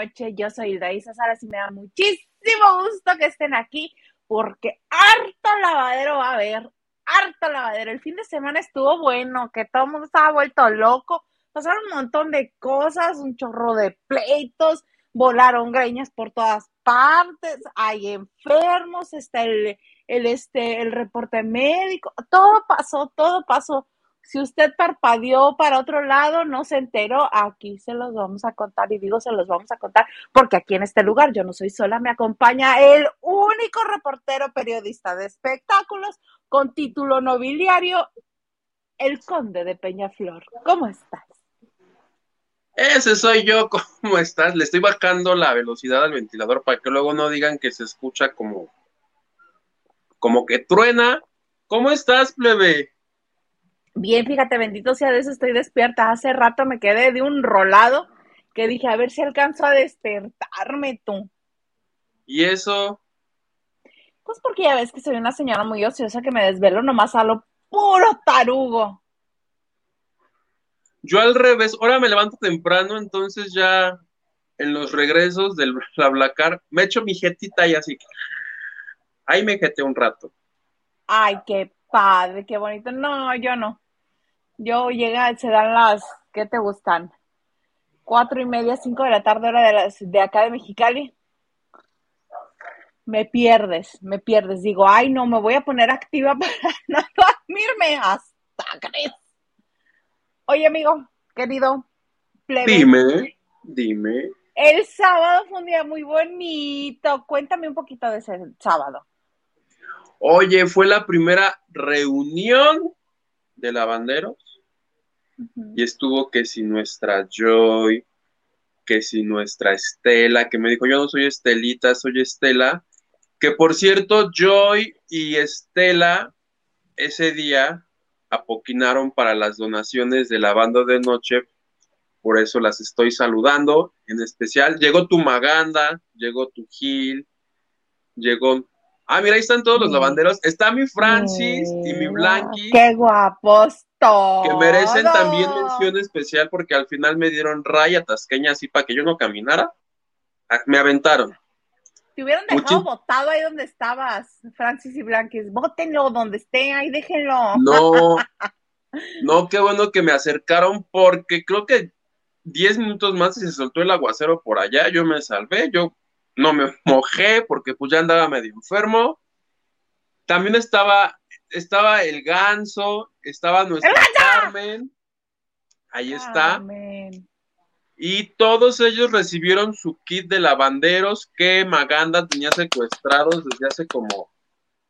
noche. Yo soy Daisa Salas y me da muchísimo gusto que estén aquí porque harto lavadero va a haber, harto lavadero. El fin de semana estuvo bueno, que todo el mundo estaba vuelto loco. Pasaron un montón de cosas, un chorro de pleitos, volaron greñas por todas partes, hay enfermos, está el, el, este, el reporte médico, todo pasó, todo pasó. Si usted parpadeó para otro lado, no se enteró, aquí se los vamos a contar y digo se los vamos a contar porque aquí en este lugar yo no soy sola, me acompaña el único reportero periodista de espectáculos con título nobiliario, el conde de Peñaflor. ¿Cómo estás? Ese soy yo, ¿cómo estás? Le estoy bajando la velocidad al ventilador para que luego no digan que se escucha como, como que truena. ¿Cómo estás, plebe? Bien, fíjate, bendito sea Dios, estoy despierta. Hace rato me quedé de un rolado que dije, a ver si alcanzo a despertarme tú. ¿Y eso? Pues porque ya ves que soy una señora muy ociosa que me desvelo nomás a lo puro tarugo. Yo al revés, ahora me levanto temprano, entonces ya en los regresos del Blablacar me echo mi jetita y así. Ahí me jeté un rato. Ay, qué padre, qué bonito. No, yo no. Yo llega, se dan las, ¿qué te gustan? Cuatro y media, cinco de la tarde, hora de, las, de acá de Mexicali. Me pierdes, me pierdes. Digo, ay, no, me voy a poner activa para no dormirme hasta crees. Oye, amigo, querido, plebe. Dime, dime. El sábado fue un día muy bonito. Cuéntame un poquito de ese sábado. Oye, fue la primera reunión de lavanderos y estuvo que si nuestra Joy, que si nuestra Estela, que me dijo, yo no soy Estelita, soy Estela, que por cierto, Joy y Estela ese día apoquinaron para las donaciones de la banda de noche, por eso las estoy saludando en especial. Llegó tu Maganda, llegó tu Gil, llegó Ah, mira, ahí están todos los lavanderos. Está mi Francis y mi Blanqui. ¡Qué guapos! Que merecen también mención especial porque al final me dieron raya tasqueña así para que yo no caminara. Ah, me aventaron. Te hubieran dejado botado ahí donde estabas, Francis y Blanqui. Bótenlo donde esté, ahí déjenlo. No, no, qué bueno que me acercaron porque creo que diez minutos más y se soltó el aguacero por allá. Yo me salvé, yo no me mojé porque pues ya andaba medio enfermo. También estaba, estaba el ganso, estaba nuestra Carmen. Ahí está. Y todos ellos recibieron su kit de lavanderos que Maganda tenía secuestrados desde hace como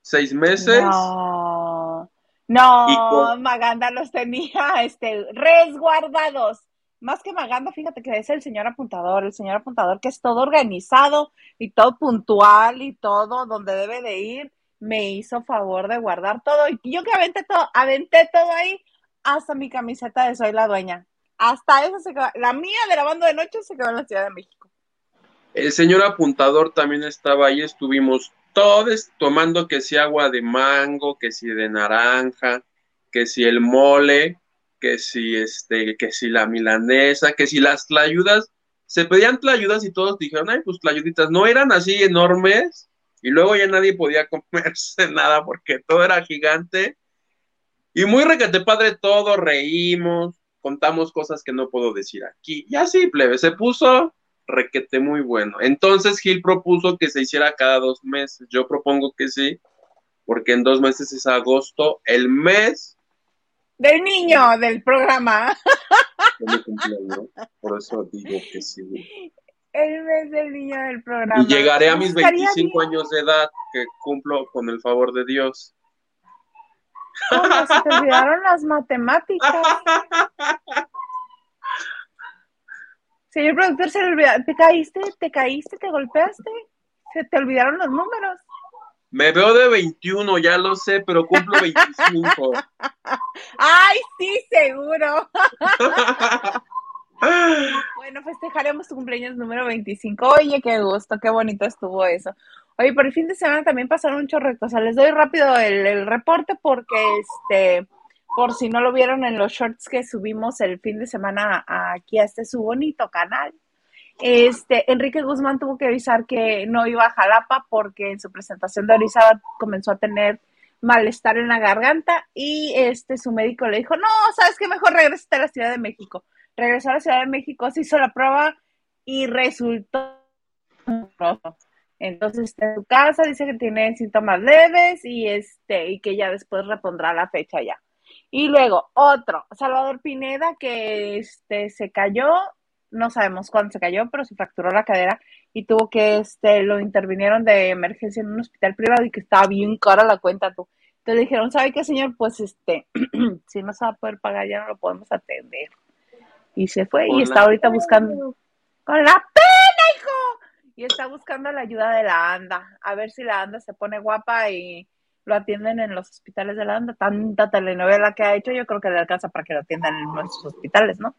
seis meses. No, no Maganda los tenía este, resguardados más que Maganda, fíjate que es el señor apuntador, el señor apuntador que es todo organizado y todo puntual y todo donde debe de ir, me hizo favor de guardar todo. Y yo que aventé todo, aventé todo ahí, hasta mi camiseta de Soy la Dueña. Hasta eso se quedó, la mía de la banda de noche se quedó en la Ciudad de México. El señor apuntador también estaba ahí, estuvimos todos tomando que si agua de mango, que si de naranja, que si el mole, que si este, que si la milanesa, que si las tlayudas, se pedían tlayudas y todos dijeron, ay, pues tlayuditas, no eran así enormes, y luego ya nadie podía comerse nada porque todo era gigante. Y muy requete padre todo, reímos, contamos cosas que no puedo decir aquí. Y así, plebe, se puso requete muy bueno. Entonces Gil propuso que se hiciera cada dos meses. Yo propongo que sí, porque en dos meses es agosto, el mes del niño del programa. Por eso digo que sí. El mes del niño del programa. Y llegaré a mis 25 años de edad, que cumplo con el favor de Dios. ¿Cómo se te olvidaron las matemáticas? Señor productor, se le olvidó. ¿Te caíste? ¿Te caíste? ¿Te golpeaste? ¿Se te olvidaron los números? Me veo de 21, ya lo sé, pero cumplo 25. Ay, sí, seguro. bueno, festejaremos tu cumpleaños número 25. Oye, qué gusto, qué bonito estuvo eso. Oye, por el fin de semana también pasaron un chorro O sea, Les doy rápido el, reporte porque este por si no lo vieron en los shorts que subimos el fin de semana aquí a este su bonito canal. Este, Enrique Guzmán tuvo que avisar que no iba a Jalapa porque en su presentación de Orizaba comenzó a tener malestar en la garganta y este su médico le dijo, no, sabes qué, mejor regresa a la Ciudad de México. Regresó a la Ciudad de México, se hizo la prueba y resultó entonces en su casa, dice que tiene síntomas leves y este, y que ya después repondrá la fecha ya. Y luego otro, Salvador Pineda, que este se cayó, no sabemos cuándo se cayó, pero se fracturó la cadera y tuvo que, este, lo intervinieron de emergencia en un hospital privado y que estaba bien cara la cuenta tú. Entonces dijeron, ¿sabe qué, señor? Pues este, si no se va a poder pagar, ya no lo podemos atender. Y se fue y está ahorita buscando. ¡Con la pena, hijo! y está buscando la ayuda de la ANDA, a ver si la ANDA se pone guapa y lo atienden en los hospitales de la ANDA. Tanta telenovela que ha hecho, yo creo que le alcanza para que lo atiendan en nuestros hospitales, ¿no?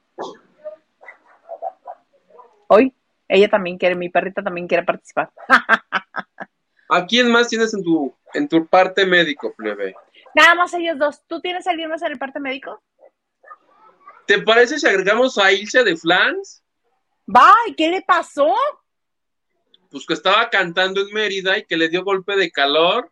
Hoy, ella también quiere, mi perrita también quiere participar. ¿A quién más tienes en tu, en tu parte médico, plebe? Nada más ellos dos. ¿Tú tienes alguien más en el parte médico? ¿Te parece si agregamos a Ilse de Flans? Va, ¿qué le pasó? pues que estaba cantando en Mérida y que le dio golpe de calor.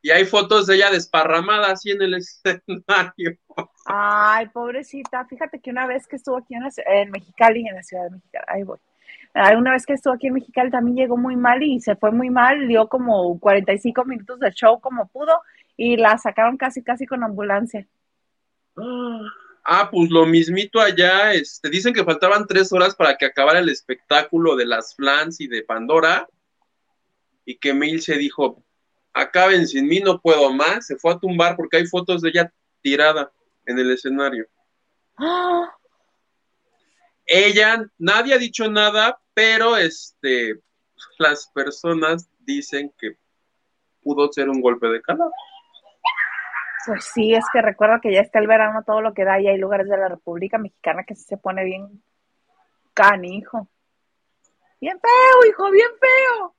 Y hay fotos de ella desparramada así en el escenario. Ay, pobrecita. Fíjate que una vez que estuvo aquí en, en Mexicali, en la ciudad de Mexicali, ahí voy. Una vez que estuvo aquí en Mexicali también llegó muy mal y se fue muy mal, dio como 45 minutos de show como pudo y la sacaron casi casi con ambulancia. Ah. Ah, pues lo mismito allá, este, dicen que faltaban tres horas para que acabara el espectáculo de las Flans y de Pandora, y que Mil se dijo, acaben sin mí, no puedo más, se fue a tumbar porque hay fotos de ella tirada en el escenario. Ella, nadie ha dicho nada, pero este, las personas dicen que pudo ser un golpe de calor. Pues sí, es que recuerdo que ya está el verano, todo lo que da, y hay lugares de la República Mexicana que se pone bien canijo. Bien feo, hijo, bien feo.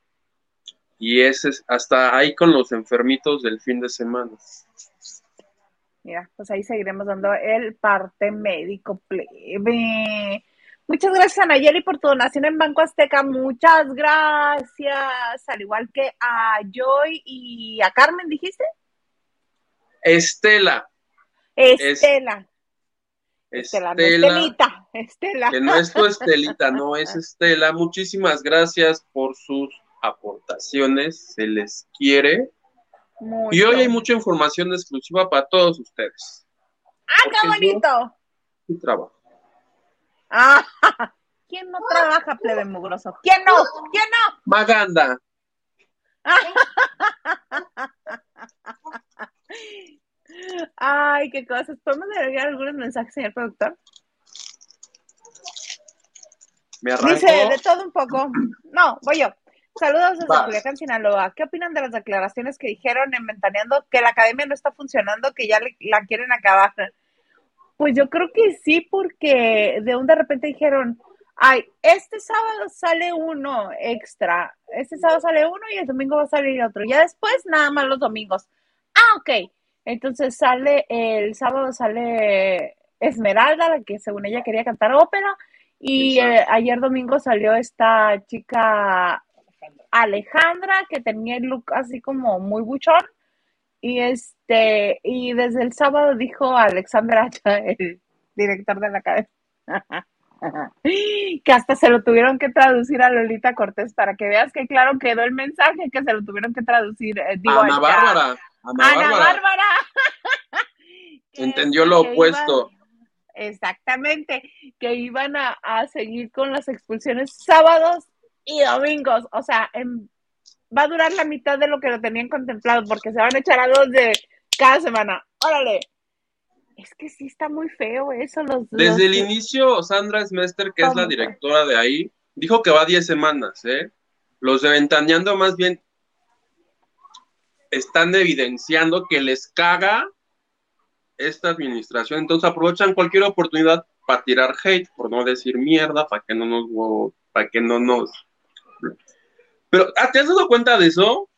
Y ese es hasta ahí con los enfermitos del fin de semana. Mira, pues ahí seguiremos dando el parte médico plebe. Muchas gracias, Nayeli, por tu donación en Banco Azteca. Muchas gracias. Al igual que a Joy y a Carmen, ¿dijiste? Estela. Estela. Estela, Estelita, Estela. Que no es tu Estelita, no es Estela. Muchísimas gracias por sus aportaciones, se les quiere. Y hoy hay mucha información exclusiva para todos ustedes. ¡Ah, qué bonito! Y trabajo. Ah, ¿quién no trabaja, plebe mugroso? ¿Quién no? ¿Quién no? Maganda. Ay, qué cosas. ¿Podemos agregar algunos mensajes, señor productor? Me arranco. Dice, de todo un poco. No, voy yo. Saludos desde Culiacán, Sinaloa. ¿Qué opinan de las declaraciones que dijeron en Ventaneando que la academia no está funcionando, que ya la quieren acabar? Pues yo creo que sí, porque de un de repente dijeron, ay, este sábado sale uno extra, este sábado sale uno y el domingo va a salir otro. Ya después nada más los domingos. Ah, ok. Entonces sale, el sábado sale Esmeralda, la que según ella quería cantar ópera, y eh, ayer domingo salió esta chica Alejandra, que tenía el look así como muy buchón, y este, y desde el sábado dijo Alexandra, el director de la cadena, que hasta se lo tuvieron que traducir a Lolita Cortés para que veas que claro quedó el mensaje que se lo tuvieron que traducir. Eh, digo, Ana Bárbara. Ana, Bárbara. Entendió lo opuesto. exactamente, que iban a, seguir con las expulsiones sábados y domingos. O sea, va a durar la mitad de lo que lo tenían contemplado, porque se van a echar a dos de cada semana. Órale. Es que sí está muy feo eso. Los, Desde el inicio, Sandra Smester, que es la directora de ahí, dijo que va 10 semanas, ¿eh? Los de Ventaneando más bien están evidenciando que les caga esta administración. Entonces aprovechan cualquier oportunidad para tirar hate, por no decir mierda, para que no nos, para que no nos. Pero, ¿te has dado cuenta de eso?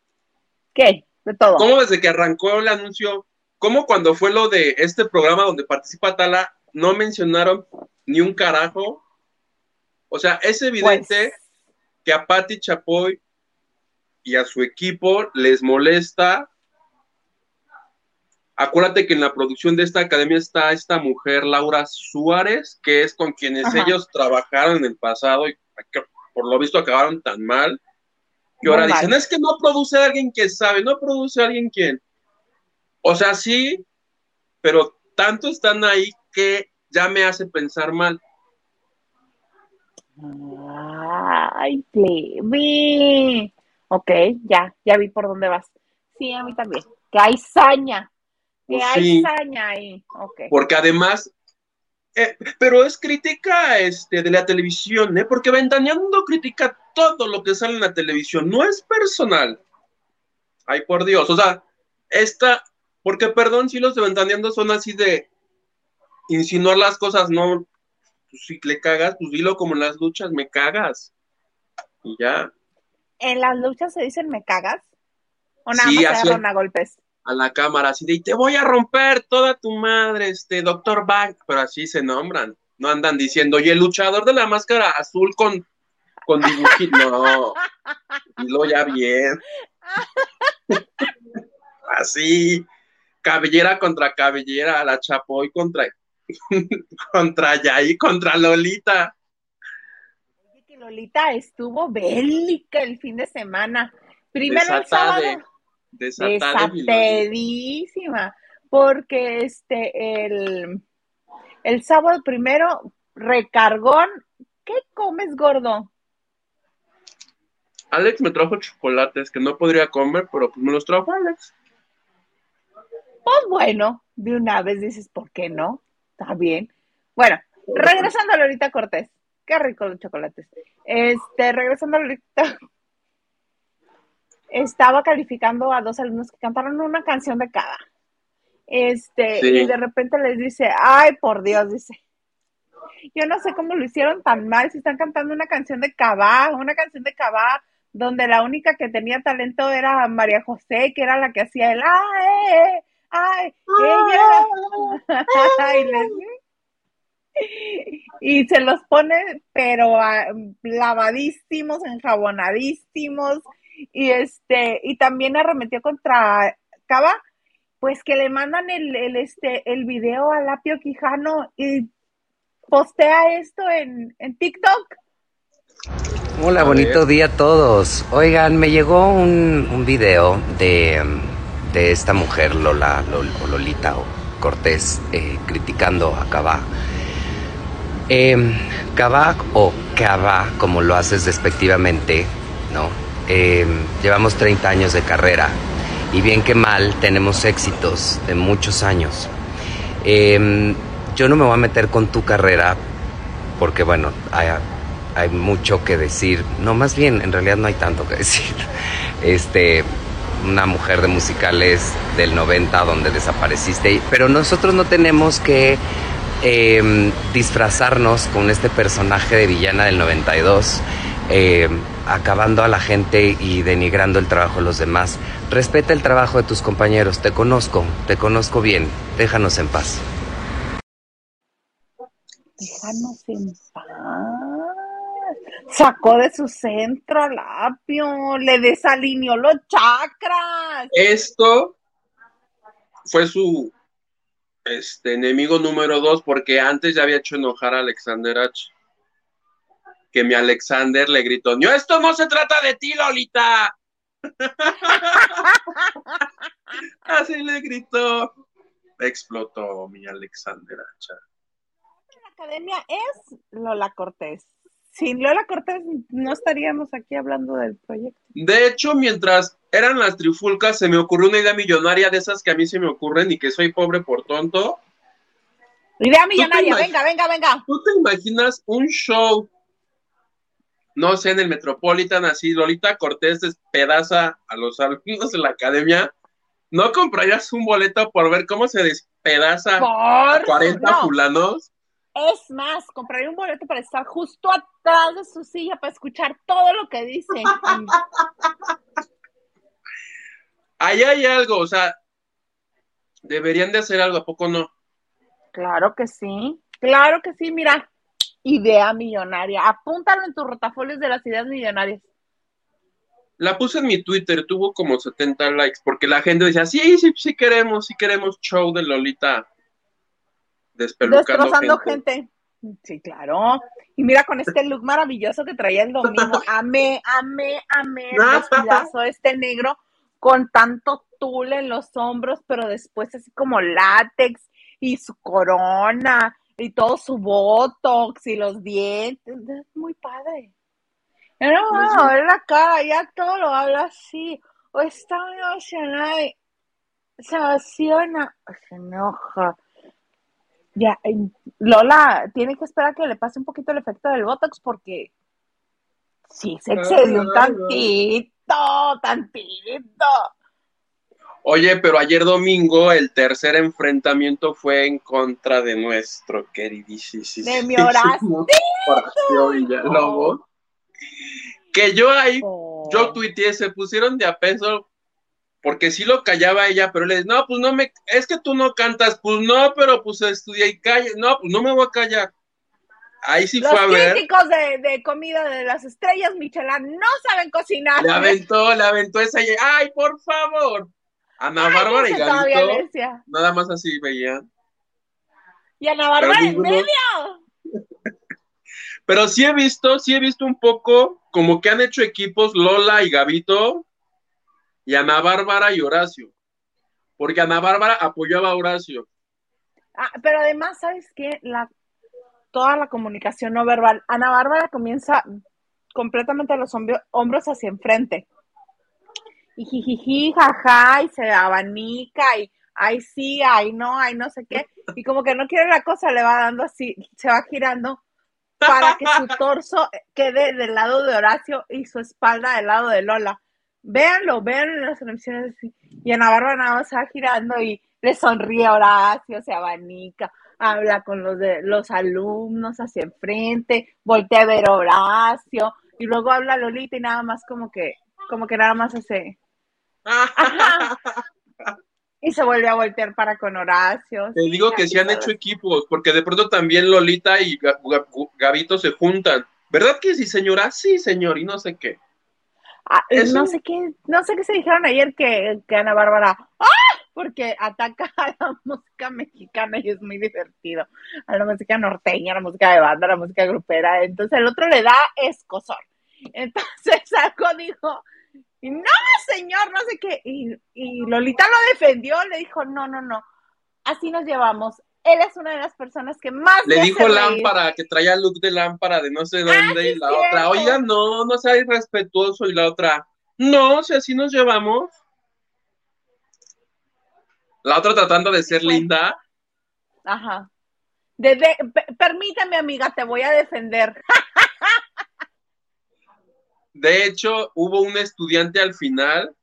¿Qué? De todo. ¿Cómo desde que arrancó el anuncio ¿Cómo cuando fue lo de este programa donde participa Tala, no mencionaron ni un carajo? O sea, es evidente Pues. que a Patti Chapoy y a su equipo les molesta. Acuérdate que en la producción de esta academia está esta mujer, Laura Suárez, que es con quienes Ajá. ellos trabajaron en el pasado y que por lo visto acabaron tan mal. Que Muy ahora mal. dicen, es que no produce alguien que sabe, no produce alguien quien. O sea, sí, pero tanto están ahí que ya me hace pensar mal. Ay, plebe. Ok, ya, ya vi por dónde vas. Sí, a mí también. Que hay saña. Que Pues hay sí. saña ahí. Ok. porque además, eh, pero es crítica este, de la televisión, ¿eh? porque Ventaneando critica todo lo que sale en la televisión, no es personal. Ay, por Dios, o sea, esta, porque perdón si los de Ventaneando son así de insinuar las cosas, no, pues, si le cagas, pues dilo como en las luchas, me cagas. Y ya, ¿En las luchas se dicen me cagas? ¿O nada Sí, más se a golpes? a la cámara, así de, y te voy a romper toda tu madre, este, doctor Bang, pero así se nombran, no andan diciendo, y el luchador de la máscara azul con, con dibujito, no, dilo ya bien. así, cabellera contra cabellera, la Chapoy contra, contra Yair, contra Lolita. Lolita estuvo bélica el fin de semana. Primero el Desatada sábado. Desatadísima. Porque este, el, el sábado primero, recargón. ¿Qué comes, gordo? Alex me trajo chocolates que no podría comer, pero pues me los trajo Alex. Pues bueno, de una vez dices, ¿por qué no? Está bien. Bueno, regresando a Lolita Cortés. Qué rico los chocolates. Este, regresando a Lolita. Estaba calificando a dos alumnos que cantaron una canción de cada. Este, Sí. y de repente les dice, ay, por Dios, dice. Yo no sé cómo lo hicieron tan mal si están cantando una canción de Cabá, una canción de Cabá, donde la única que tenía talento era María José, que era la que hacía el ay, ay, ella. Ay, les- y se los pone, pero ah, lavadísimos, enjabonadísimos, y este, y también arremetió contra Cava, pues que le mandan el, el, este, el video a Lapio Quijano y postea esto en, en TikTok. Hola, A bonito ver. día a todos. Oigan, me llegó un, un video de, de esta mujer, Lola, Lol- o Lolita o Cortés, eh, criticando a Cabá. Eh, o Cabá, como lo haces despectivamente, ¿no? Eh, llevamos 30 años de carrera y bien que mal tenemos éxitos de muchos años. Eh, yo no me voy a meter con tu carrera porque, bueno, hay, hay mucho que decir. No, más bien, en realidad no hay tanto que decir. Este, una mujer de musicales del 90 donde desapareciste, pero nosotros no tenemos que eh, disfrazarnos con este personaje de villana del 92, eh, acabando a la gente y denigrando el trabajo de los demás. Respeta el trabajo de tus compañeros, te conozco, te conozco bien, déjanos en paz. Déjanos en paz. Sacó de su centro a Lapio, le desalineó los chakras. Esto fue su este, enemigo número dos, porque antes ya había hecho enojar a Alexander H. Que mi Alexander le gritó: No, esto no se trata de ti, Lolita. Así le gritó. Explotó mi Alexander H. La academia es Lola Cortés. Sin Lola Cortés no estaríamos aquí hablando del proyecto. De hecho, mientras eran las trifulcas, se me ocurrió una idea millonaria de esas que a mí se me ocurren y que soy pobre por tonto. Idea millonaria, venga, venga, venga. ¿Tú te imaginas un show, no sé, en el Metropolitan, así, Lolita Cortés despedaza a los alumnos de la academia? ¿No comprarías un boleto por ver cómo se despedaza a Por 40 no. fulanos? Es más, compraría un boleto para estar justo atrás de su silla para escuchar todo lo que dice. Ahí hay algo, o sea, Deberían de hacer algo, ¿a poco no? Claro que sí, claro que sí, mira, idea millonaria. Apúntalo en tus rotafolios de las ideas millonarias. La puse en mi Twitter, tuvo como 70 likes, porque la gente decía, sí, sí, sí queremos, sí queremos show de Lolita despelucando Destrozando gente. Sí, claro. Y mira con este look maravilloso que traía el domingo. Amé, amé, amé el este negro con tanto tul en los hombros, pero después así como látex y su corona y todo su botox y los dientes. Es muy padre. No, no, ver la cara, ya todo lo habla así. O está emocionada y se emociona, se enoja. Ya, Lola tiene que esperar que le pase un poquito el efecto del Botox porque sí, se excedió un tantito, tantito. Oye, pero ayer domingo el tercer enfrentamiento fue en contra de nuestro queridísimo. De mi Horacio Villalobos. Que yo ahí, yo oh. tuiteé, se pusieron de a peso, porque sí lo callaba ella, pero le dije, no, pues no me, es que tú no cantas, pues no, pero pues estudia y calla, no, pues no me voy a callar. Ahí sí fue a ver. Los críticos de, de, comida de las estrellas Michelin no saben cocinar. Le aventó, le aventó esa, ay, por favor. Ana Bárbara y Gavito, nada más así veían. Y Ana Bárbara en medio. Pero sí he visto, sí he visto un poco como que han hecho equipos Lola y Gavito y Ana Bárbara y Horacio. Porque Ana Bárbara apoyaba a Horacio. Ah, pero además, ¿sabes qué? La, toda la comunicación no verbal. Ana Bárbara comienza completamente los hombros hacia enfrente. Y jijiji, jaja, y se abanica, y ay sí, ay no, ay no sé qué. Y como que no quiere la cosa, le va dando así, se va girando para que su torso quede del lado de Horacio y su espalda del lado de Lola. Véanlo, véanlo en las televisiones Y Ana Bárbara nada más va girando y le sonríe a Horacio, se abanica, habla con los de los alumnos hacia enfrente, voltea a ver a Horacio, y luego habla Lolita y nada más como que, como que nada más hace. y se vuelve a voltear para con Horacio. Te digo que sí han hecho equipos, porque de pronto también Lolita y Gabito se juntan. ¿Verdad que sí, señora? Sí, señor, y no sé qué. Ah, no sé qué, no sé qué se dijeron ayer que, que Ana Bárbara, ¡ah! porque ataca a la música mexicana y es muy divertido, a la música norteña, a la música de banda, a la música grupera, entonces el otro le da escosor. Entonces algo dijo, y no, señor, no sé qué. Y, Lolita lo defendió, le dijo, no, no, no, así nos llevamos. Él es una de las personas que más... Le dijo lámpara, que traía look de lámpara de no sé ah, dónde, y la otra, oiga, no, no sea irrespetuoso, y la otra, no, si así nos llevamos. La otra tratando de ser linda. Ajá. De, permítame, amiga, te voy a defender. De hecho, hubo un estudiante al final,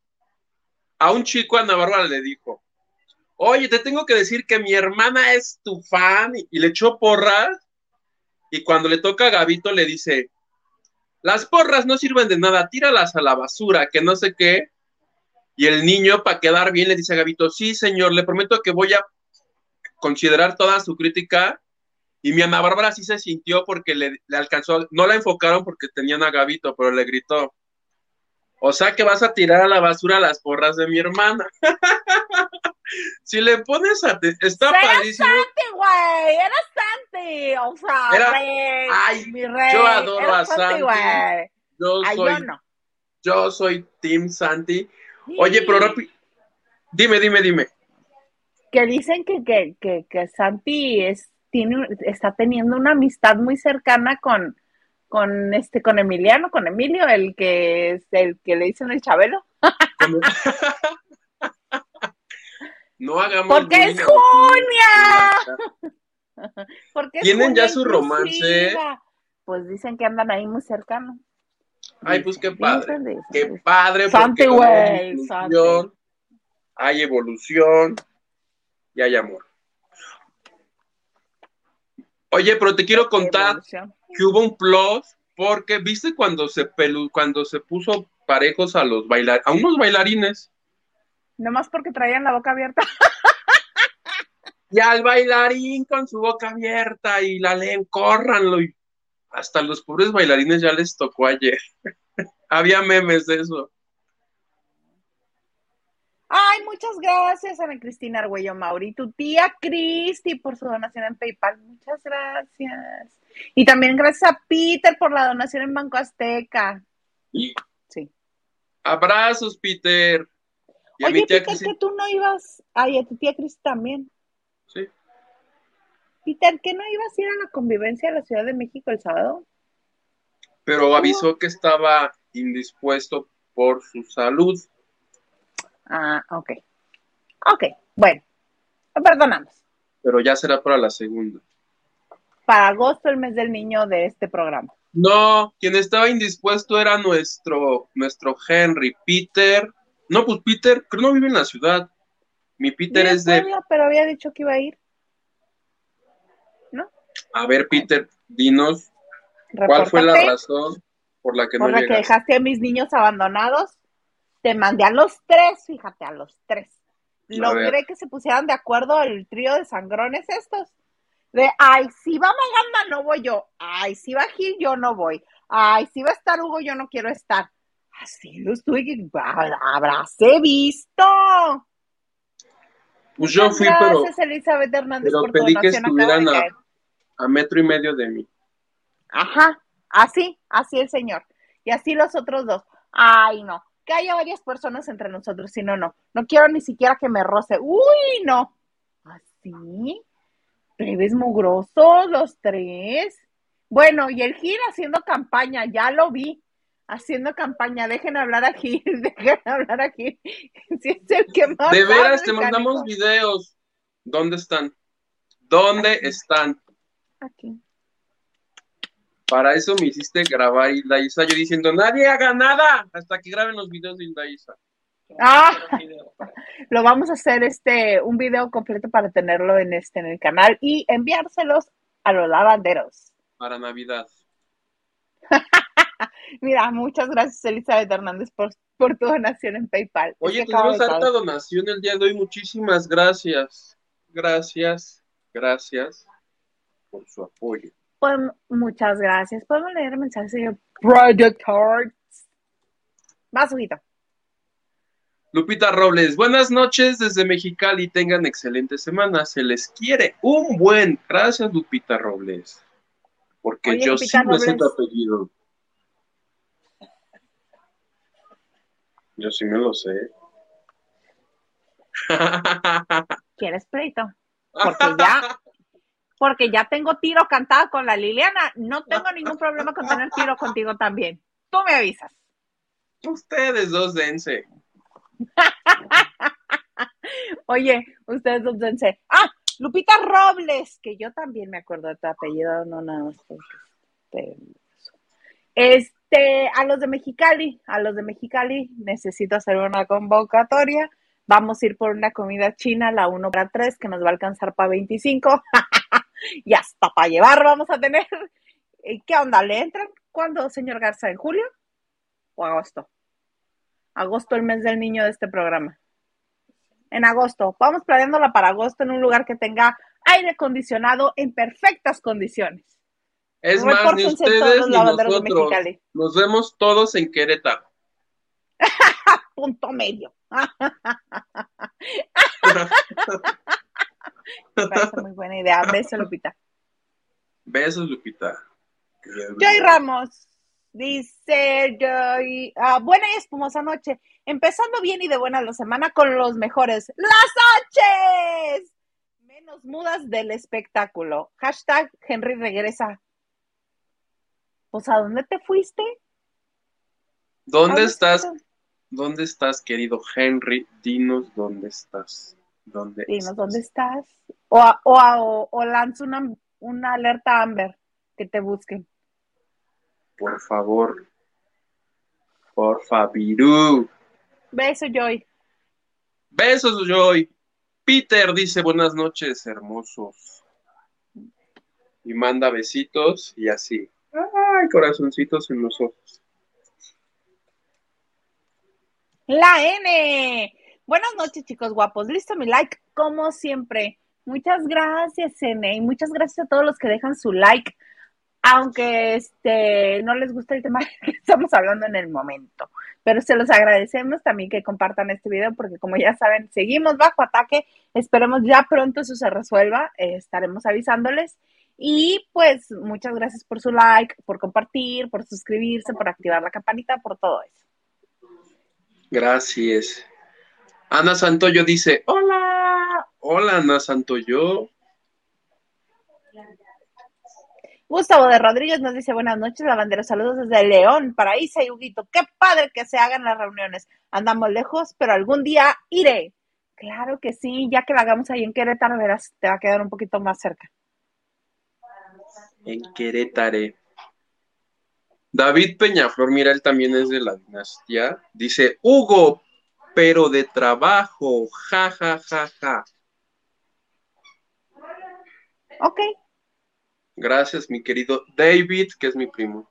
a un chico Ana Bárbara le dijo, oye, te tengo que decir que mi hermana es tu fan, y, le echó porras, y cuando le toca a Gabito le dice, las porras no sirven de nada, tíralas a la basura, que no sé qué. Y el niño, para quedar bien, le dice a Gabito, sí, señor, le prometo que voy a considerar toda su crítica y mi Ana Bárbara sí se sintió porque le, alcanzó, no la enfocaron porque tenían a Gabito, pero le gritó, o sea que vas a tirar a la basura las porras de mi hermana. si le pones a... Está era padrísimo. Santi, güey, era Santi, o sea, era, ay, mi rey. Yo adoro a Santi. Yo soy, yo, no. yo soy Team Santi. Oye, pero dime, dime, dime. Que dicen que, que, que, que Santi es tiene, está teniendo una amistad muy cercana con, con este, con Emiliano, con Emilio, el que es el que le dicen el Chabelo. no hagamos. Porque es Junia. Porque Tienen ya su romance. Pues dicen que andan ahí muy cercanos. Ay, pues qué padre. Qué padre. Santi, güey. Hay evolución y hay amor. Oye, pero te quiero contar que hubo un plus porque viste cuando se pelu cuando se puso parejos a los bailar a unos bailarines. Nomás porque traían la boca abierta. y al bailarín con su boca abierta y la leen, córranlo. Y hasta los pobres bailarines ya les tocó ayer. Había memes de eso. Ay, muchas gracias, Ana Cristina Argüello Mauri. Tu tía Cristi por su donación en PayPal. Muchas gracias. Y también gracias a Peter por la donación en Banco Azteca. Sí. abrazos, Peter. Y a Oye, mi tía Peter, que tú no ibas. Ay, a tu tía Cristi también. Sí. Peter, ¿que no ibas a ir a la convivencia de la Ciudad de México el sábado? pero avisó que estaba indispuesto por su salud. Ah, ok. Ok, bueno. Lo perdonamos. Pero ya será para la segunda. Para agosto, el mes del niño de este programa. No, quien estaba indispuesto era nuestro, nuestro Henry. Peter. No, pues Peter, creo no vive en la ciudad. Mi Peter es de. Puebla, pero había dicho que iba a ir. ¿No? A ver, Peter, dinos, ¿cuál fue la razón por la que por no la que dejaste a mis niños abandonados. Te mandé a los tres, fíjate, a los tres. Logré que se pusieran de acuerdo el trío de sangrones estos. De, ay, si va Maganda, no voy yo. Ay, si va Gil, yo no voy. Ay, si va a estar Hugo, yo no quiero estar. Así los tuve que... Habráse visto. Pues yo fui, pero Elizabeth Hernández, pero por pedí que estuvieran a- a metro y medio de mí. Ajá, así, así el señor. Y así los otros dos. Ay, no, que haya varias personas entre nosotros, si no, no. No quiero ni siquiera que me roce. Uy, no. Así, plebes mugrosos los tres. Bueno, y el Gil haciendo campaña, ya lo vi. Haciendo campaña, dejen hablar a Gil, dejen hablar a Gil. Si es el que más. De veras, te mandamos videos. ¿Dónde están? ¿Dónde están? Aquí. Para eso me hiciste grabar Hildaísa, yo diciendo, nadie haga nada hasta que graben los videos de Hildaísa. Ah, lo vamos a hacer este un video completo para tenerlo en este en el canal y enviárselos a los lavanderos. Para Navidad. Mira, muchas gracias Elizabeth Hernández por, por tu donación en PayPal. Es Oye, de harta donación el día de hoy. Muchísimas gracias. Gracias, gracias por su apoyo. Podem- muchas gracias. Podemos leer el mensaje, señor Project Hearts. Más, ojito. Lupita Robles, buenas noches desde Mexicali. Tengan excelente semana. Se les quiere un buen. Gracias, Lupita Robles. Porque Oye, yo Lupita sí me sé tu Robles. apellido. Yo sí me lo sé. ¿Quieres pleito? Porque ya, porque ya tengo tiro cantado con la Liliana. No tengo ningún problema con tener tiro contigo también. Tú me avisas. Ustedes dos dense. Oye, ustedes dos dense. Ah, Lupita Robles, que yo también me acuerdo de tu apellido, no nada más porque este, este, a los de Mexicali, a los de Mexicali, necesito hacer una convocatoria. Vamos a ir por una comida china, la 1 para 3, que nos va a alcanzar para 25. y hasta para llevar vamos a tener. ¿Y ¿Qué onda? ¿Le entran? ¿Cuándo, señor Garza? ¿En julio o agosto? Agosto, el mes del niño de este programa. En agosto. Vamos planeándola para agosto en un lugar que tenga aire acondicionado en perfectas condiciones. Es más, ni ustedes ni nosotros. Nos vemos todos en Querétaro. Punto medio. Me parece muy buena idea. Beso, Lupita. Besos, Lupita. Joy Ramos dice Joy, ah, buena y espumosa noche, empezando bien y de buena la semana con los mejores, las H's, menos mudas del espectáculo. Hashtag Henry regresa. Pues, ¿a dónde te fuiste? ¿Dónde ¿A estás? fuiste? ¿Dónde estás, querido Henry? Dinos dónde estás. ¿Dónde Dinos, estás? ¿dónde estás? O, o, o, o lanzo una, una alerta Amber que te busquen. Por favor. Por Fabiru. Beso, Joy. Besos, Joy. Peter dice buenas noches, hermosos. Y manda besitos y así. Ay, corazoncitos en los ojos. La N. Buenas noches, chicos guapos. Listo mi like, como siempre. Muchas gracias, Cene, y muchas gracias a todos los que dejan su like, aunque este no les gusta el tema que estamos hablando en el momento. Pero se los agradecemos también que compartan este video, porque como ya saben, seguimos bajo ataque. Esperemos ya pronto eso se resuelva. eh, estaremos avisándoles. Y pues muchas gracias por su like, por compartir, por suscribirse, por activar la campanita, por todo eso. Gracias. Ana Santoyo dice, hola, hola Ana Santoyo. Gustavo de Rodríguez nos dice buenas noches, lavandero, saludos desde León, Paraíso y Huguito. Qué padre que se hagan las reuniones. Andamos lejos, pero algún día iré. Claro que sí, ya que la hagamos ahí en Querétaro, verás, te va a quedar un poquito más cerca. En Querétaro. David Peñaflor, mira, él también es de la dinastía. Dice, Hugo, pero de trabajo, ja, ja, ja, ja. Ok. Gracias, mi querido David, que es mi primo.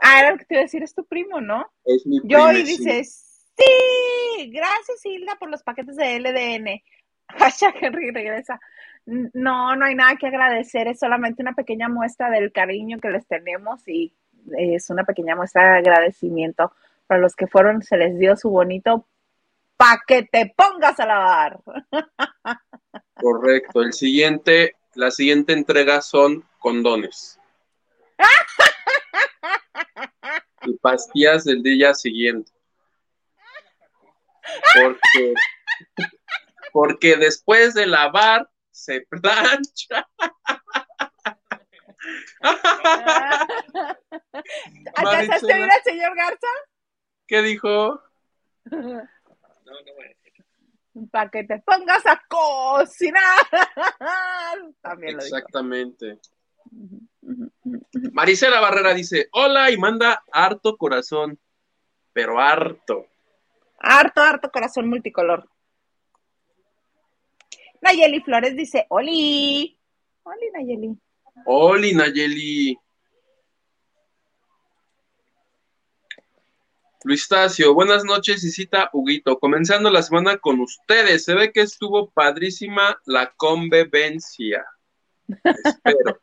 Ah, era lo que te iba a decir, es tu primo, ¿no? Es mi Yo y primo, sí. dice, sí, gracias Hilda por los paquetes de LDN. Hashtag Henry regresa. No, no hay nada que agradecer, es solamente una pequeña muestra del cariño que les tenemos y es una pequeña muestra de agradecimiento para los que fueron, se les dio su bonito pa' que te pongas a lavar. Correcto. El siguiente, la siguiente entrega son condones. Y pastillas del día siguiente. Porque, porque después de lavar se plancha. ¿Alcanzaste a ver al señor Garza? ¿Qué dijo? Para que te pongas a cocinar. También lo dijo. Exactamente. Ujú. Marisela Barrera dice, hola y manda harto corazón, pero harto. Harto, harto corazón multicolor. Nayeli Flores dice, Oli. Oli, Nayeli. Oli Nayeli. Luis Tacio, buenas noches, Isita Huguito. Comenzando la semana con ustedes. Se ve que estuvo padrísima la convivencia. Espero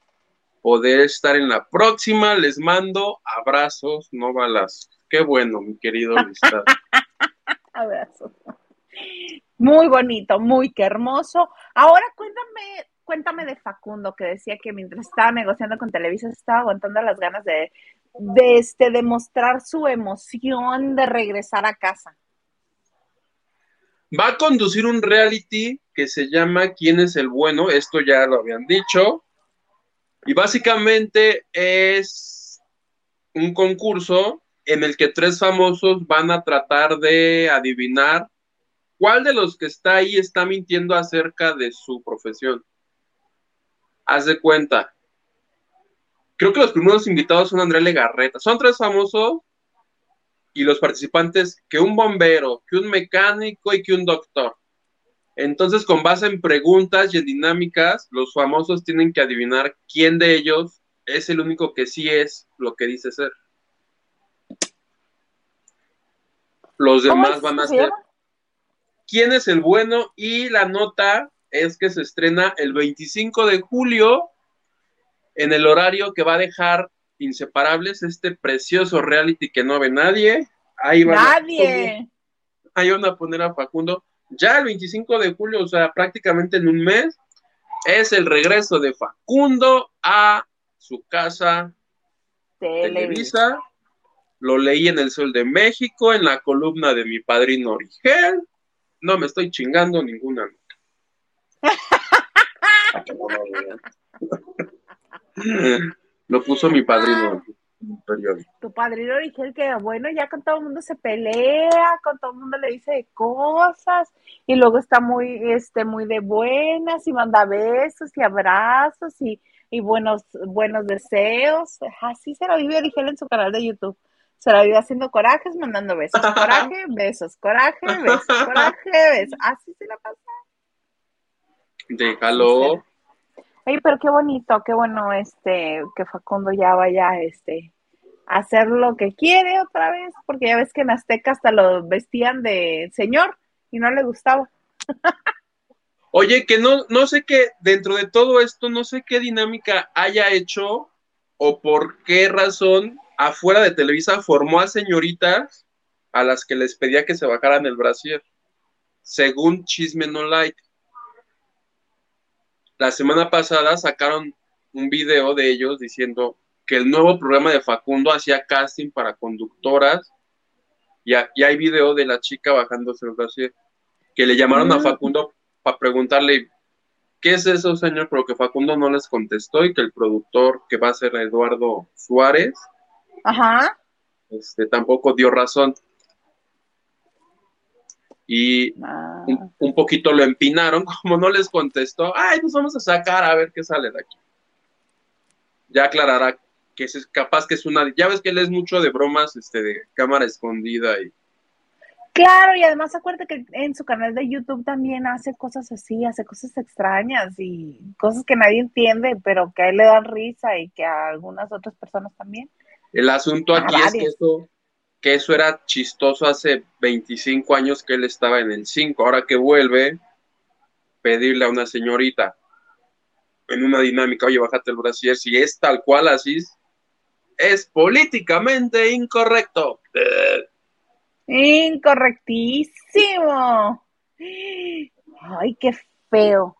poder estar en la próxima. Les mando abrazos, no balas. Qué bueno, mi querido Luis Tacio. Abrazo. Muy bonito, muy que hermoso. Ahora cuéntame, cuéntame de Facundo, que decía que mientras estaba negociando con Televisa estaba aguantando las ganas de, de este, demostrar su emoción de regresar a casa. Va a conducir un reality que se llama ¿Quién es el bueno? Esto ya lo habían dicho. Y básicamente es un concurso en el que tres famosos van a tratar de adivinar cuál de los que está ahí está mintiendo acerca de su profesión. Haz de cuenta. Creo que los primeros invitados son André Legarreta. Son tres famosos y los participantes que un bombero, que un mecánico y que un doctor. Entonces, con base en preguntas y en dinámicas, los famosos tienen que adivinar quién de ellos es el único que sí es lo que dice ser. Los ¿Cómo demás van a se ser llama? Quién es el bueno y la nota es que se estrena el 25 de julio en el horario que va a dejar inseparables este precioso reality que no ve nadie. Ahí van a- Nadie. ahí van a poner a Facundo. Ya el 25 de julio, o sea, prácticamente en un mes, es el regreso de Facundo a su casa Televisa. Televisa. Lo leí en El Sol de México, en la columna de mi padrino Origel. No me estoy chingando ninguna nota. Lo. Lo puso mi padrino en periódico. Tu padrino Origel, que bueno, ya con todo el mundo se pelea, con todo el mundo le dice cosas, y luego está muy, este, muy de buenas, y manda besos y abrazos y, y buenos, buenos deseos. Así se la vive Origel en su canal de YouTube. Se la vive haciendo corajes, mandando besos. Coraje, besos, coraje, besos, coraje, besos. Así se la pasa. Déjalo. Oye, pero qué bonito, qué bueno este que Facundo ya vaya este a hacer lo que quiere otra vez, porque ya ves que en Azteca hasta lo vestían de señor y no le gustaba. Oye, que no, no sé qué, dentro de todo esto, no sé qué dinámica haya hecho o por qué razón afuera de Televisa formó a señoritas a las que les pedía que se bajaran el brasier, según Chisme No Like. La semana pasada sacaron un video de ellos diciendo que el nuevo programa de Facundo hacía casting para conductoras y, hay video de la chica bajándose el brasier, que le llamaron a mm. Facundo para preguntarle qué es eso, señor, pero que Facundo no les contestó y que el productor, que va a ser Eduardo Suárez, Ajá. Este, tampoco dio razón. Y ah. un, poquito lo empinaron, como no les contestó, ay, pues vamos a sacar a ver qué sale de aquí. Ya aclarará que es capaz que es una, ya ves que él es mucho de bromas, este, de cámara escondida y Claro, y además acuérdate que en su canal de YouTube también hace cosas así, hace cosas extrañas y cosas que nadie entiende, pero que a él le dan risa y que a algunas otras personas también. El asunto aquí es que eso, que eso era chistoso hace 25 años que él estaba en el 5, ahora que vuelve, pedirle a una señorita en una dinámica, oye, bájate el brasier, si es tal cual así, es políticamente incorrecto. Incorrectísimo. Ay, qué feo.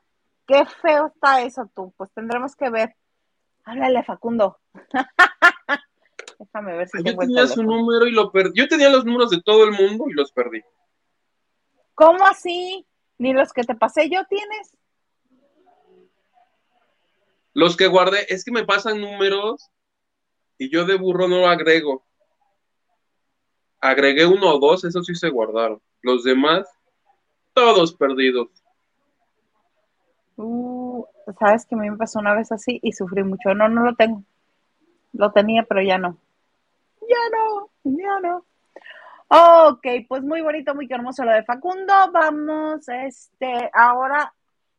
Qué feo está eso tú. Pues tendremos que ver. Háblale, Facundo. Déjame ver si Yo tenía su número y lo perdí. Yo tenía los números de todo el mundo y los perdí. ¿Cómo así? ¿Ni los que te pasé yo tienes? Los que guardé, es que me pasan números y yo de burro no lo agrego agregué uno o dos, esos sí se guardaron. Los demás, todos perdidos. Uh, Sabes que a mí me pasó una vez así y sufrí mucho. No, no lo tengo. Lo tenía, pero ya no. Ya no, ya no. Ok, pues muy bonito, muy hermoso lo de Facundo. Vamos, este, ahora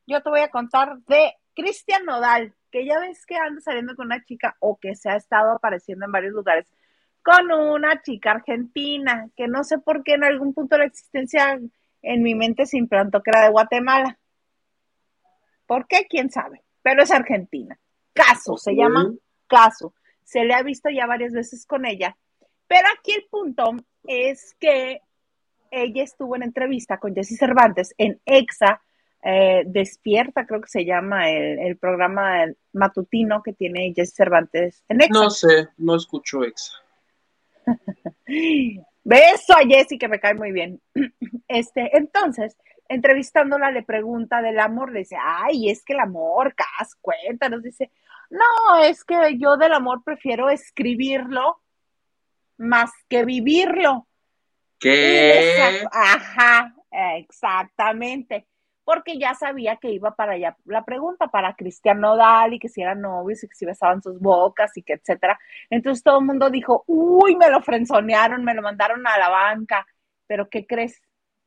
yo te voy a contar de Cristian Nodal, que ya ves que anda saliendo con una chica o que se ha estado apareciendo en varios lugares con una chica argentina, que no sé por qué en algún punto de la existencia en mi mente se implantó que era de Guatemala. ¿Por qué? ¿Quién sabe? Pero es argentina. Caso, se llama Caso. Se le ha visto ya varias veces con ella. Pero aquí el punto es que ella estuvo en entrevista con Jesse Cervantes en EXA, eh, Despierta, creo que se llama el, el, programa matutino que tiene Jesse Cervantes en EXA. No sé, no escucho EXA. Beso a Jessie que me cae muy bien. Este, entonces, entrevistándola le pregunta del amor, le dice, ay, es que el amor, Cas, cuéntanos, dice, no, es que yo del amor prefiero escribirlo más que vivirlo. ¿Qué? Ajá, exactamente porque ya sabía que iba para allá la pregunta para Cristian Nodal y que si eran novios y que si besaban sus bocas y que etcétera. Entonces todo el mundo dijo, uy, me lo frenzonearon, me lo mandaron a la banca. Pero ¿qué crees?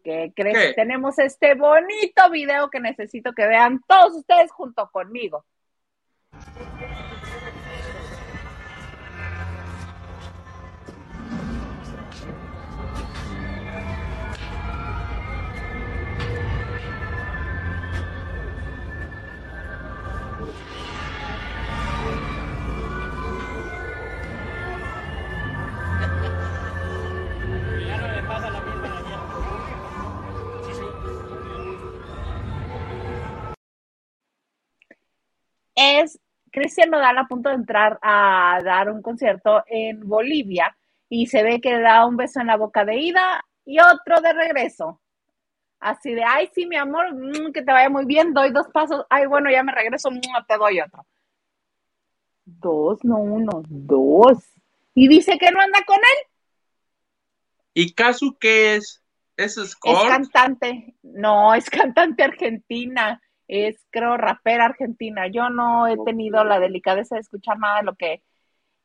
¿Qué crees? Tenemos este bonito video que necesito que vean todos ustedes junto conmigo. Thank you. Es Cristian Nodal a punto de entrar a dar un concierto en Bolivia y se ve que da un beso en la boca de ida y otro de regreso. Así de, ay, sí, mi amor, mm, que te vaya muy bien, doy dos pasos, ay, bueno, ya me regreso, no mm, te doy otro. Dos, no uno, dos. Y dice que no anda con él. ¿Y Casu qué es? ¿Es Es cantante, no, es cantante argentina es, creo, rapera argentina. Yo no he tenido la delicadeza de escuchar nada de lo que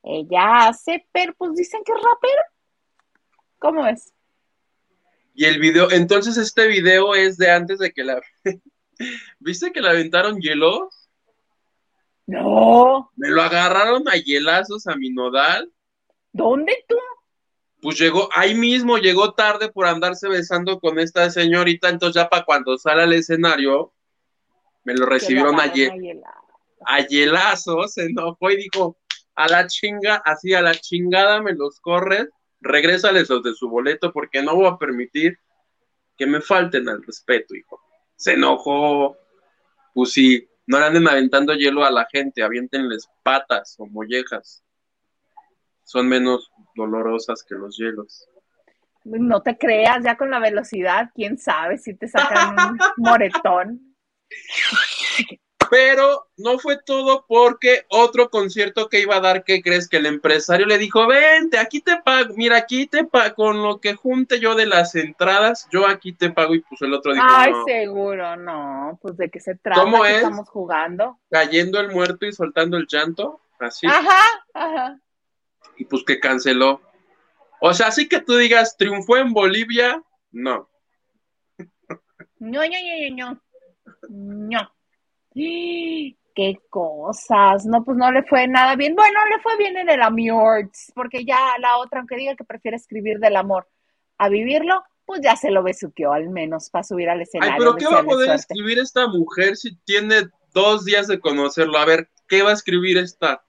ella hace, pero pues dicen que es rapera. ¿Cómo es? Y el video, entonces este video es de antes de que la... ¿Viste que la aventaron hielos? No. Me lo agarraron a hielazos a mi nodal. ¿Dónde tú? Pues llegó, ahí mismo llegó tarde por andarse besando con esta señorita, entonces ya para cuando sale al escenario, Me lo recibieron ayer. A hielazo, se enojó y dijo, a la chinga, así a la chingada me los corres, regrésales los de su boleto porque no voy a permitir que me falten al respeto, hijo. Se enojó, pues sí, no le anden aventando hielo a la gente, aviéntenles patas o mollejas. Son menos dolorosas que los hielos. No te creas, ya con la velocidad, quién sabe si te sacan un moretón. Pero no fue todo porque otro concierto que iba a dar, ¿qué crees? Que el empresario le dijo, vente, aquí te pago, mira, aquí te pago, con lo que junte yo de las entradas, yo aquí te pago y pues el otro dijo, Ay, seguro, no, pues de qué se trata, ¿Cómo es? estamos jugando. Cayendo el muerto y soltando el llanto, así. Ajá, ajá. Y pues que canceló. O sea, así que tú digas, triunfó en Bolivia, no. No, no, no, no, no. No. Qué cosas. No, pues no le fue nada bien. Bueno, le fue bien en el Awards, porque ya la otra, aunque diga que prefiere escribir del amor a vivirlo, pues ya se lo besuqueó al menos para subir al escenario. Ay, pero ¿qué va a poder escribir esta mujer si tiene dos días de conocerlo? A ver, ¿qué va a escribir esta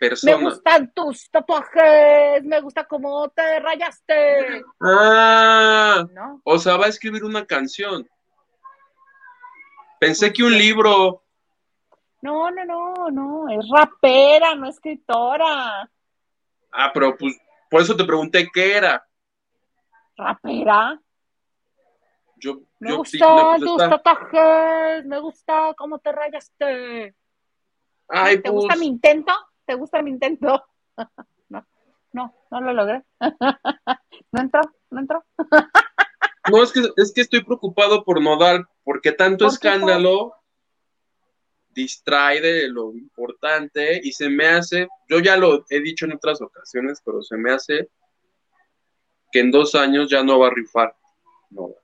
persona? Me gustan tus tatuajes, me gusta cómo te rayaste. Ah, o sea, va a escribir una canción. Pensé que un libro. No, no, no, no, es rapera, no escritora. Ah, pero pues por eso te pregunté qué era. ¿Rapera? Yo, me gusta tus tatuajes, me gusta cómo te rayaste. Ay, ¿Te gusta pues. mi intento? ¿Te gusta mi intento? no, no, no lo logré. no entró, no entró. No, es que, es que estoy preocupado por Nodal, porque tanto escándalo distrae de lo importante y se me hace, yo ya lo he dicho en otras ocasiones, pero se me hace que en dos años ya no va a rifar Nodal.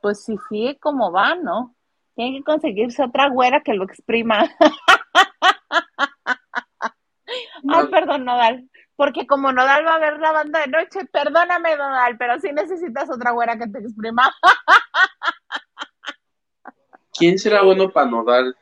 Pues si sigue como va, ¿no? Tiene que conseguirse otra güera que lo exprima. Ay, ah. perdón, Nodal. Porque como Nodal va a ver la banda de noche, perdóname, Nodal, pero sí necesitas otra güera que te exprima. ¿Quién será bueno para Nodal?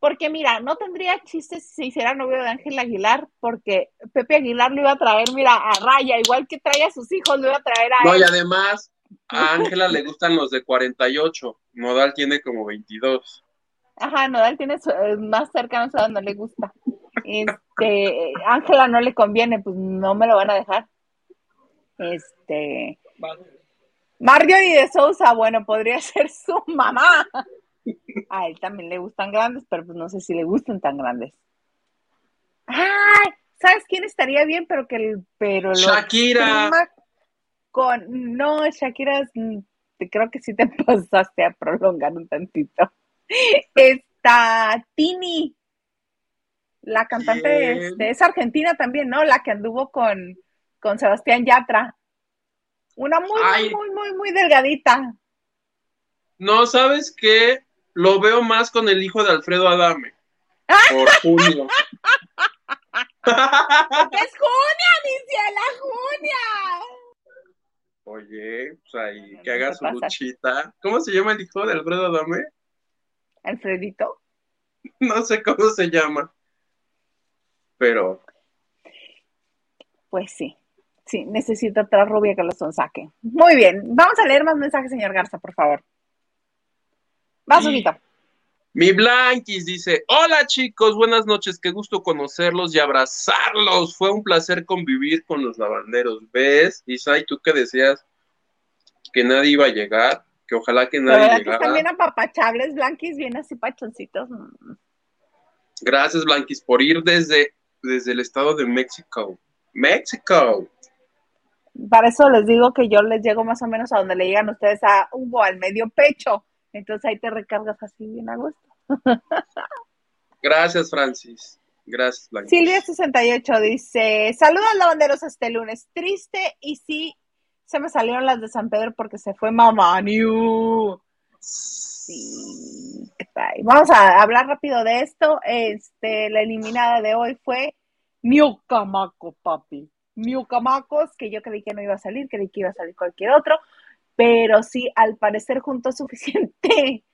Porque mira, no tendría chiste si se hiciera novio de Ángel Aguilar, porque Pepe Aguilar lo iba a traer, mira, a Raya, igual que trae a sus hijos, lo iba a traer a No, y además, a Ángela le gustan los de 48, Nodal tiene como 22. Ajá, Nodal tiene eh, más cercanos a donde le gusta. Este, Ángela no le conviene, pues no me lo van a dejar. Este. Marjorie de Sousa, bueno, podría ser su mamá. A él también le gustan grandes, pero pues no sé si le gustan tan grandes. ¡Ay! ¿Sabes quién estaría bien? Pero que el. Pero Shakira. Con. No, Shakira, creo que sí te pasaste a prolongar un tantito. Está Tini la cantante este, es argentina también, ¿no? La que anduvo con, con Sebastián Yatra. Una muy, muy, muy, muy delgadita. No, ¿sabes qué? Lo veo más con el hijo de Alfredo Adame. Por junio. es Junia, la Junia. Oye, pues ahí, que haga su luchita. ¿Cómo se llama el hijo de Alfredo Adame? Alfredito. No sé cómo se llama pero... Pues sí, sí, necesito otra rubia que los saque. Muy bien, vamos a leer más mensajes, señor Garza, por favor. Vas, Mi Blanquis dice, hola chicos, buenas noches, qué gusto conocerlos y abrazarlos. Fue un placer convivir con los lavanderos. ¿Ves, Isai, tú que decías que nadie iba a llegar? Que ojalá que nadie llegara. Que bien apapachables, Blanquis, bien así pachoncitos. Gracias, Blanquis, por ir desde desde el estado de México. México. Para eso les digo que yo les llego más o menos a donde le llegan ustedes a Hugo, al medio pecho. Entonces ahí te recargas así bien a gusto. Gracias, Francis. Gracias, Silvia68 dice: Saludos lavanderos este lunes. Triste y sí, se me salieron las de San Pedro porque se fue Mamá New. Sí, vamos a hablar rápido de esto. Este, la eliminada de hoy fue Camaco, papi. Miucamacos, que yo creí que no iba a salir, creí que iba a salir cualquier otro, pero sí, al parecer juntó suficiente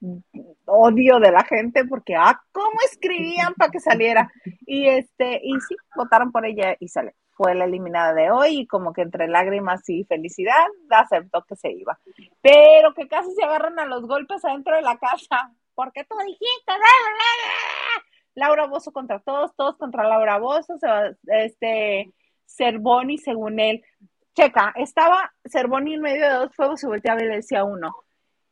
odio de la gente porque, ah, ¿cómo escribían para que saliera? Y este, y sí, votaron por ella y sale. Fue la eliminada de hoy y como que entre lágrimas y felicidad aceptó que se iba. Pero que casi se agarran a los golpes adentro de la casa. porque tú dijiste? Laura Bozo contra todos, todos contra Laura Bozo, este, Cervoni según él. Checa, estaba Cervoni en medio de dos fuegos y volteaba y le decía uno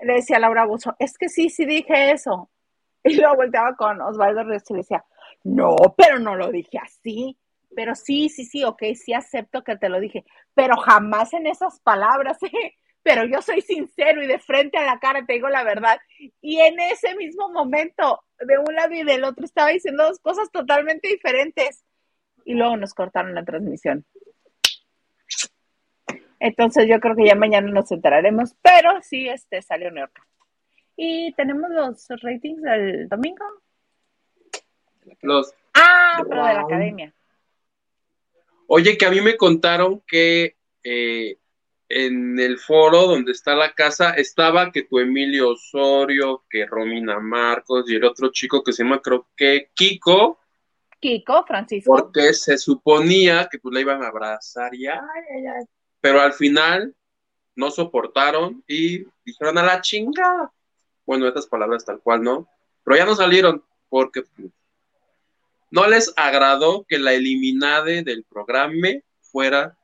le decía Laura Buzo, es que sí, sí dije eso. Y luego volteaba con Osvaldo Ríos y le decía, no, pero no lo dije así. Pero sí, sí, sí, ok, sí acepto que te lo dije, pero jamás en esas palabras, ¿eh? Pero yo soy sincero y de frente a la cara te digo la verdad. Y en ese mismo momento, de un lado y del otro, estaba diciendo dos cosas totalmente diferentes. Y luego nos cortaron la transmisión. Entonces yo creo que ya mañana nos enteraremos, pero sí este salió New York. Y tenemos los ratings del domingo. Los. Ah, pero de la academia. Oye, que a mí me contaron que eh, en el foro donde está la casa estaba que tu Emilio Osorio, que Romina Marcos y el otro chico que se llama, creo que Kiko. Kiko, Francisco. Porque se suponía que pues la iban a abrazar y ay, ay, ay pero al final no soportaron y dijeron a la chingada. Bueno, estas palabras tal cual, ¿no? Pero ya no salieron porque no les agradó que la eliminade del programa fuera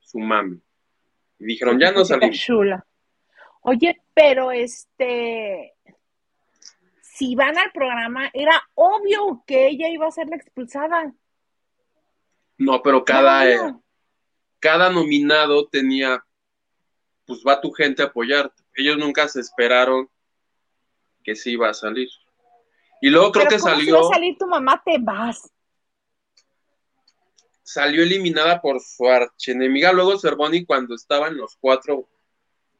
su mami. Y dijeron, ya no salimos. Chula. Oye, pero este, si van al programa, era obvio que ella iba a ser la expulsada. No, pero cada, cada nominado tenía, pues va tu gente a apoyarte. Ellos nunca se esperaron que sí iba a salir. Y luego creo que salió. Si va a salir tu mamá, te vas. Salió eliminada por su archenemiga. Luego Cervoni, cuando estaban los cuatro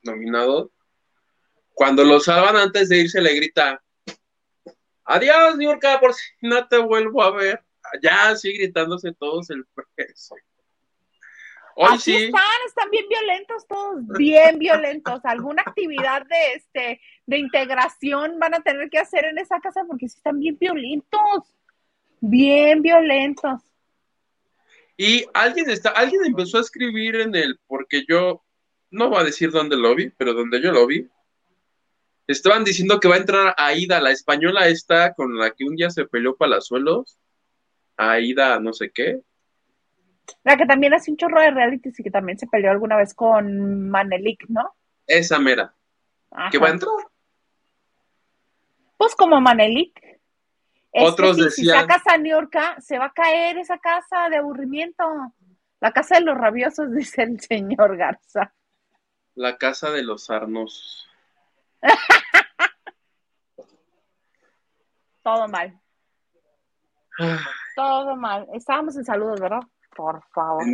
nominados, cuando lo salvan antes de irse, le grita: Adiós, Niurka, por si no te vuelvo a ver. Ya, así gritándose todos el preso. Así están, están bien violentos todos, bien violentos. Alguna actividad de este de integración van a tener que hacer en esa casa porque sí están bien violentos, bien violentos. Y alguien está, alguien empezó a escribir en el, porque yo no voy a decir dónde lo vi, pero donde yo lo vi, estaban diciendo que va a entrar Aida, la española esta con la que un día se peleó Palazuelos, Aida no sé qué, la que también hace un chorro de realities y que también se peleó alguna vez con Manelik, ¿no? Esa mera. ¿Qué va a entrar? Pues como Manelik. Otros decían. Si sacas a Niorca, se va a caer esa casa de aburrimiento. La casa de los rabiosos, dice el señor Garza. La casa de los arnosos. Todo mal. Todo mal. Estábamos en saludos, ¿verdad? Por favor.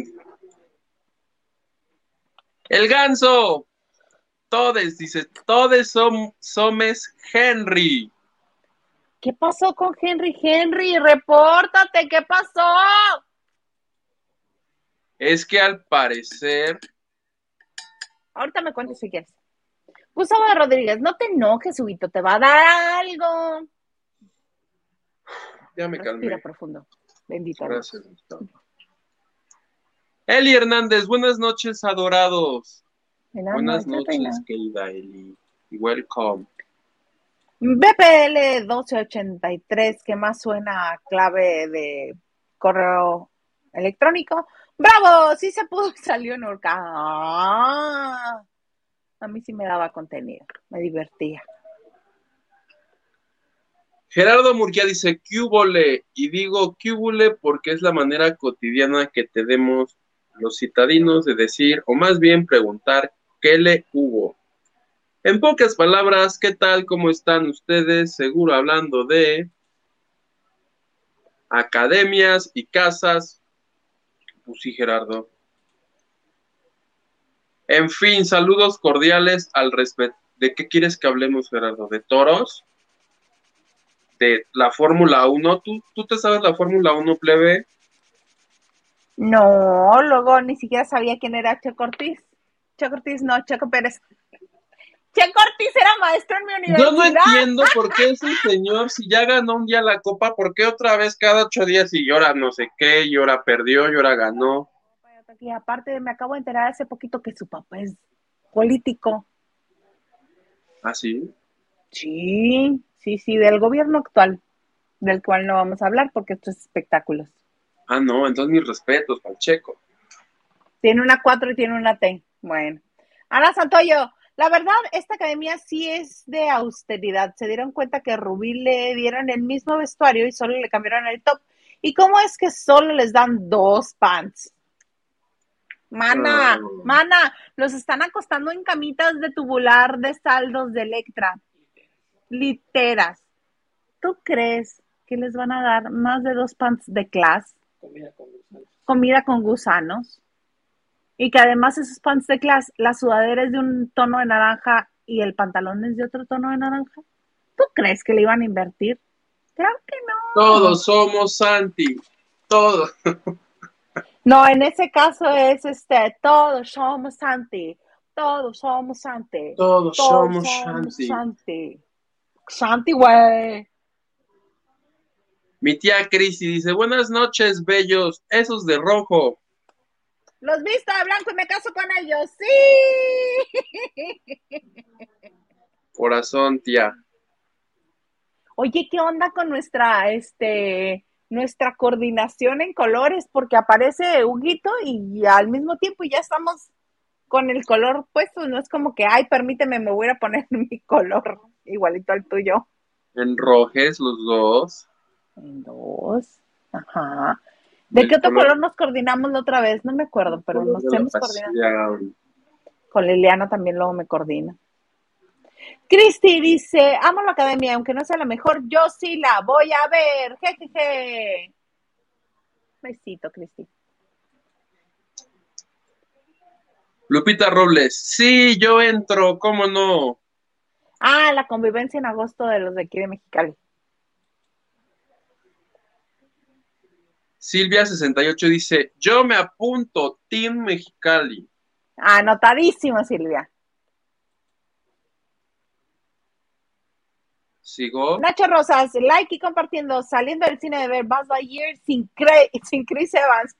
El ganso. Todes, dice, todes son, somes Henry. ¿Qué pasó con Henry? Henry, repórtate, ¿qué pasó? Es que al parecer. Ahorita me cuentes si quieres. Gustavo Rodríguez, no te enojes, Huguito, te va a dar algo. Ya me Respira profundo. Bendito. Gracias, Eli Hernández, buenas noches, adorados. Buenas, noches, querida Eli. Welcome. BPL 1283, que más suena a clave de correo electrónico. ¡Bravo! Sí se pudo, salió en Orca. Ah, a mí sí me daba contenido, me divertía. Gerardo Murguía dice, ¿qué Y digo, ¿qué porque es la manera cotidiana que tenemos los citadinos de decir, o más bien preguntar, ¿qué le hubo? En pocas palabras, ¿qué tal? ¿Cómo están ustedes? Seguro hablando de academias y casas. Pues sí, Gerardo. En fin, saludos cordiales al respecto. ¿De qué quieres que hablemos, Gerardo? ¿De toros? ¿De la Fórmula 1? ¿Tú, ¿Tú te sabes la Fórmula 1, plebe? No, luego ni siquiera sabía quién era Checo Ortiz. Checo Ortiz, no, Checo Pérez. Checo Ortiz era maestro en mi universidad. Yo no entiendo por qué ese señor, si ya ganó un día la copa, ¿por qué otra vez cada ocho días y llora no sé qué, y ahora perdió, y ahora ganó? Y aparte, me acabo de enterar hace poquito que su papá es político. ¿Ah, sí? Sí, sí, sí, del gobierno actual, del cual no vamos a hablar porque esto es espectáculos. Ah, no, entonces mis respetos, Pacheco. Tiene una 4 y tiene una T. Bueno. Ana Santoyo, la verdad, esta academia sí es de austeridad. Se dieron cuenta que Rubí le dieron el mismo vestuario y solo le cambiaron el top. ¿Y cómo es que solo les dan dos pants? Mana, Oh. mana, los están acostando en camitas de tubular de saldos de Electra. Literas. ¿Tú crees que les van a dar más de dos pants de clase? Comida con gusanos. Y que además esos pants de clase, la sudadera es de un tono de naranja y el pantalón es de otro tono de naranja. ¿Tú crees que le iban a invertir? Claro que no. Todos somos Santi, todos. No, en ese caso es este, todos somos Santi, todos somos Santi, Todos todos somos somos Santi. Santi. Santi, güey. Mi tía Cristi dice, buenas noches, bellos, esos de rojo. Los visto de blanco y me caso con ellos, sí. Corazón, tía. Oye, ¿qué onda con nuestra, este, nuestra coordinación en colores? Porque aparece Huguito y al mismo tiempo ya estamos con el color puesto. No es como que, ay, permíteme, me voy a poner mi color igualito al tuyo. En rojes los dos. En dos. Ajá. ¿De El qué otro color- color nos coordinamos la otra vez? No me acuerdo, pero nos hemos coordinado. Con Liliana también luego me coordina. Cristi dice, amo la academia, aunque no sea la mejor, yo sí la voy a ver. Jejeje. Besito, Cristi. Lupita Robles, sí, yo entro, ¿cómo no? Ah, la convivencia en agosto de los de aquí de Mexicali. Silvia68 dice, yo me apunto, Team Mexicali. Anotadísimo, Silvia. ¿Sigo? Nacho Rosas, like y compartiendo, saliendo del cine de ver Buzz Lightyear sin, Cre- sin Chris Evans.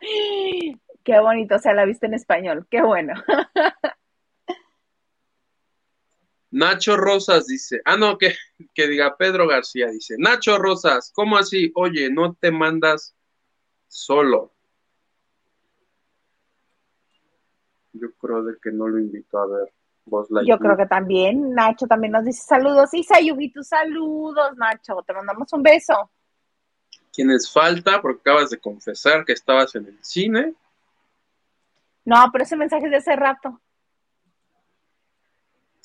Qué bonito, o sea, la viste en español, qué bueno. Nacho Rosas dice, ah, no, que, que diga Pedro García, dice, Nacho Rosas, ¿cómo así? Oye, no te mandas solo. Yo creo de que no lo invito a ver. Buzz Yo Lightyear. creo que también, Nacho también nos dice saludos. Yugi, tus saludos, Nacho. Te mandamos un beso. ¿Quiénes falta? Porque acabas de confesar que estabas en el cine. No, pero ese mensaje es de hace rato.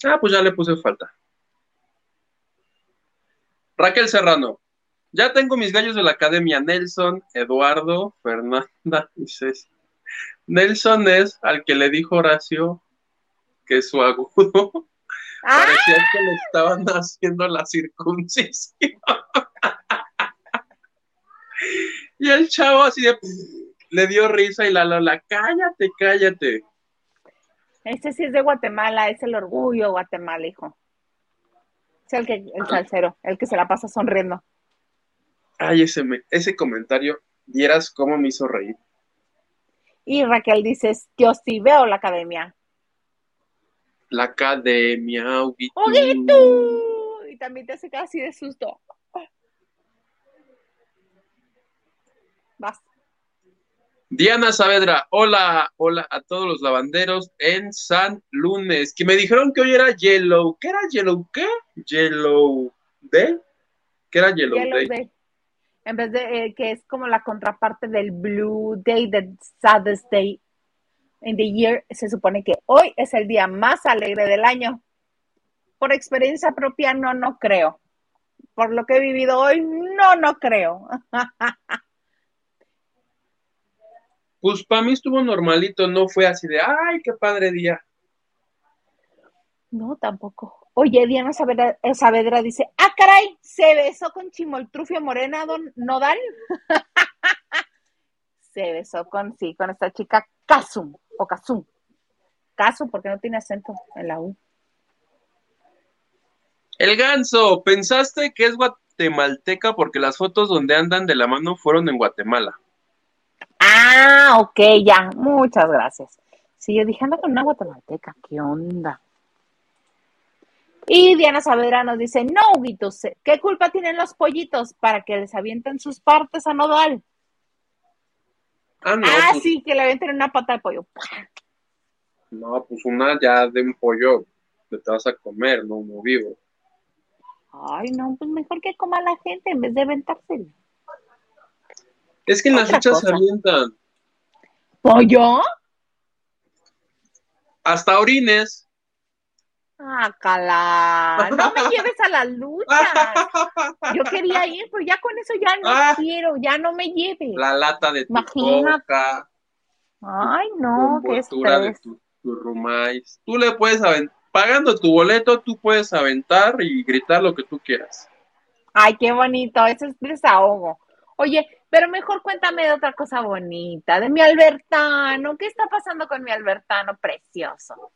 Ah, pues ya le puse falta. Raquel Serrano. Ya tengo mis gallos de la academia. Nelson, Eduardo, Fernanda y Ceci. Nelson es al que le dijo Horacio que su agudo parecía que le estaban haciendo la circuncisión. y el chavo así de le dio risa y la Lola, cállate, cállate. Este sí es de Guatemala, es el orgullo Guatemala, hijo. Es el, que, el salsero, el que se la pasa sonriendo. Ay, ese, me- ese comentario, vieras cómo me hizo reír. Y Raquel dice, yo sí veo la academia. La academia. ¡Huguito! Y también te hace casi de susto. Vas. Diana Saavedra, hola, hola a todos los lavanderos en San Lunes, que me dijeron que hoy era Yellow. ¿Qué era Yellow qué? Yellow Day. ¿Qué era Yellow, Yellow Day? Day. En vez de eh, que es como la contraparte del Blue Day, the saddest day in the year, se supone que hoy es el día más alegre del año. Por experiencia propia, no, no creo. Por lo que he vivido hoy, no, no creo. Pues para mí estuvo normalito, no fue así de, ay, qué padre día. No, tampoco. Oye, Diana Saavedra, eh, Saavedra dice, ah, caray, se besó con Chimoltrufio Morena, don Nodal. Se besó con, sí, con esta chica Kazum, o Kazum. Kazum, porque no tiene acento en la U. El ganso, ¿pensaste que es guatemalteca porque las fotos donde andan de la mano fueron en Guatemala? Ah, ok, ya. Muchas gracias. Sí, yo dije, anda con una guatemalteca, ¿qué onda? Y Diana Saavedra nos dice, no, Huguitos, ¿qué culpa tienen los pollitos para que les avienten sus partes a Nodal? Ah, no, ah, pues, sí, que le avienten una pata de pollo. no, pues una ya de un pollo que te vas a comer, no uno vivo. Ay, no, pues mejor que coma la gente en vez de aventárselo. Es que en las luchas se avientan. ¿Pollo? Hasta orines. Ah, cala. No me lleves a las luchas. Yo quería ir, pero ya con eso ya no Ah. quiero, ya no me lleves. La lata de tu Imagínate. coca, Ay, no, qué envoltura de estrés. tu, tu rumais. Tú le puedes aventar, pagando tu boleto, tú puedes aventar y gritar lo que tú quieras. Ay, qué bonito, ese es desahogo. Oye, pero mejor cuéntame de otra cosa bonita, de mi Albertano. ¿Qué está pasando con mi Albertano precioso?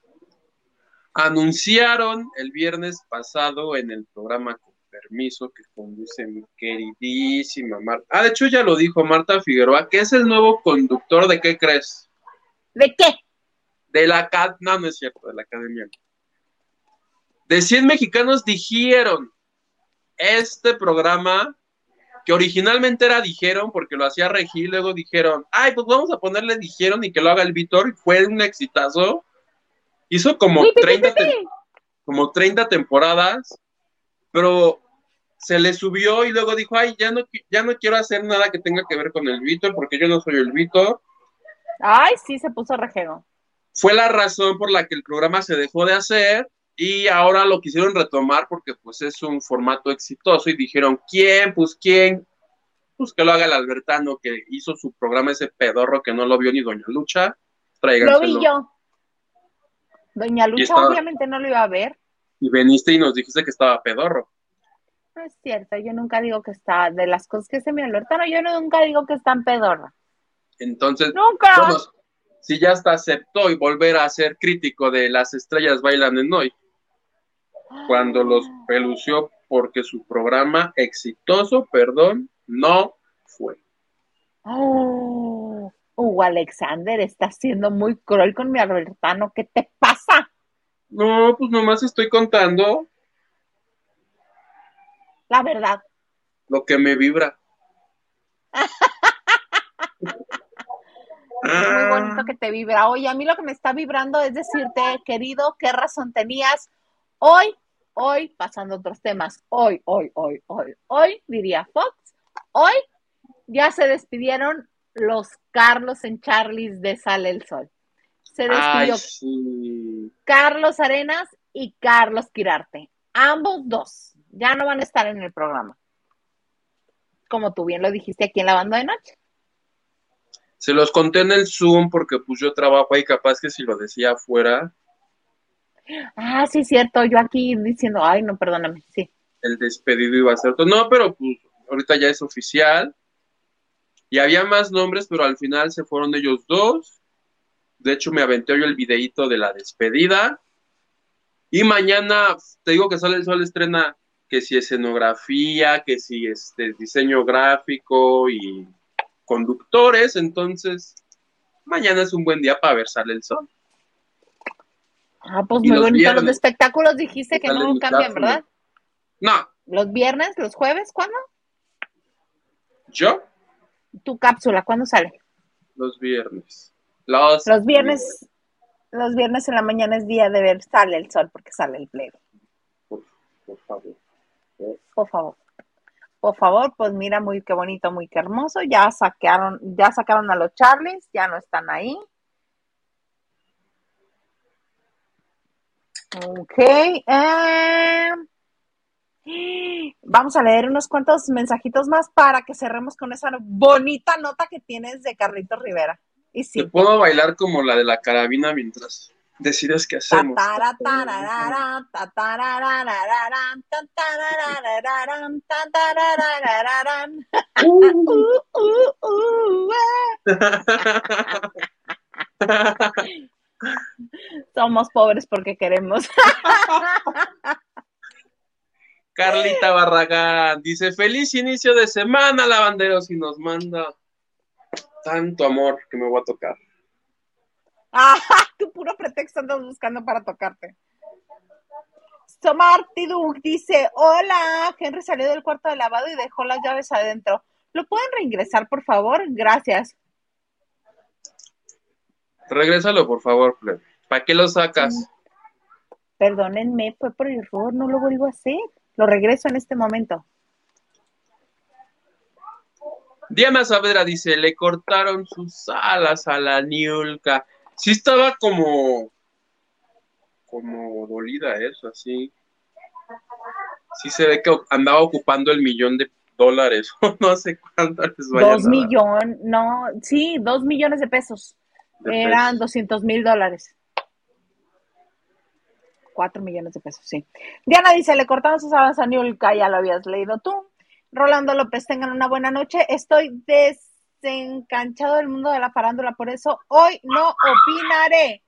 Anunciaron el viernes pasado en el programa Con Permiso que conduce mi queridísima Marta. Ah, de hecho ya lo dijo Marta Figueroa, que es el nuevo conductor de ¿qué crees? ¿De qué? De la academia, no, no es cierto, de la academia. De 100 mexicanos dijeron este programa que originalmente era dijeron porque lo hacía Regil, luego dijeron, ay, pues vamos a ponerle dijeron y que lo haga el Víctor, y fue un exitazo. Hizo como Uy, pi, pi, 30, pi, tem- pi. como 30 temporadas, pero se le subió y luego dijo, ay, ya no, ya no quiero hacer nada que tenga que ver con el Víctor porque yo no soy el Víctor. Ay, sí, se puso rejego. fue la razón por la que el programa se dejó de hacer y ahora lo quisieron retomar porque pues es un formato exitoso y dijeron, ¿quién? Pues quién, pues que lo haga el Albertano que hizo su programa ese pedorro que no lo vio ni Doña Lucha, Lo tráiganselo. vi yo. Doña Lucha estaba- obviamente no lo iba a ver. Y veniste y nos dijiste que estaba pedorro. No es cierto, yo nunca digo que está, de las cosas que se me Albertano, yo nunca digo que están pedorra. Entonces, Nunca. bueno, si ya hasta aceptó y volver a ser crítico de las estrellas bailan en hoy, cuando los pelució porque su programa exitoso, perdón, no fue. Oh, Hugo Alexander está siendo muy cruel con mi Albertano. ¿Qué te pasa? No, pues nomás estoy contando La verdad. lo que me vibra. Muy bonito que te vibra. Oye, a mí lo que me está vibrando es decirte, querido, qué razón tenías hoy, hoy, pasando a otros temas, hoy, hoy, hoy, hoy, hoy, diría Fox, hoy ya se despidieron los Carlos en Charlies de Sale el Sol. Se Ay, despidió sí. Carlos Arenas y Carlos Quirarte. Ambos dos ya no van a estar en el programa. Como tú bien lo dijiste aquí en la banda de noche. Se los conté en el Zoom porque pues yo trabajo ahí, capaz que si lo decía afuera, Ah, sí, cierto. Yo aquí diciendo, ay, no, perdóname. Sí. el despedido iba a ser otro. No, pero pues ahorita ya es oficial. Y había más nombres, pero al final se fueron ellos dos. De hecho, me aventé yo el videíto de la despedida. Y mañana, te digo que sale el sol estrena que si escenografía, que si este diseño gráfico y conductores. Entonces, mañana es un buen día para ver sale el sol. Ah, pues muy bonito. Los de espectáculos dijiste que no cambian. ¿verdad? No, Los viernes, los jueves, ¿cuándo? yo Tu cápsula, ¿cuándo sale? los viernes. Los, Los viernes, los viernes en la mañana es día de ver sale el sol porque sale el plebe. Por, por favor. Por favor. Por favor, pues mira, muy qué bonito, muy qué hermoso. Ya sacaron, ya sacaron a los Charlies, ya no están ahí. Ok. eh, Vamos a leer unos cuantos mensajitos más para que cerremos con esa bonita nota que tienes de Carlitos Rivera. Y Te sí, puedo bailar como la de la carabina mientras. decides qué hacemos. Somos pobres porque queremos. Carlita Barragán dice: Feliz inicio de semana, lavanderos, y nos manda tanto amor que me voy a tocar. Ah, tu puro pretexto andas buscando para tocarte. Somarty Duke dice: Hola, Henry salió del cuarto de lavado y dejó las llaves adentro. ¿Lo pueden reingresar, por favor? Gracias. Regrésalo, por favor, Fred. ¿Para qué lo sacas? Perdónenme, fue por error, no lo vuelvo a hacer. Lo regreso en este momento. Diana Saavedra dice, le cortaron sus alas a la Niulka. Sí estaba como, como dolida eso, así. Sí se ve que andaba ocupando el millón de dólares, no sé cuánto les vaya Dos millones, no, sí, dos millones de pesos. Eran doscientos mil dólares. Cuatro millones de pesos, sí. Diana dice, le cortaron sus alas a Niulka, ya lo habías leído tú. Rolando López, tengan una buena noche. Estoy desencanchado del mundo de la farándula, por eso hoy no opinaré.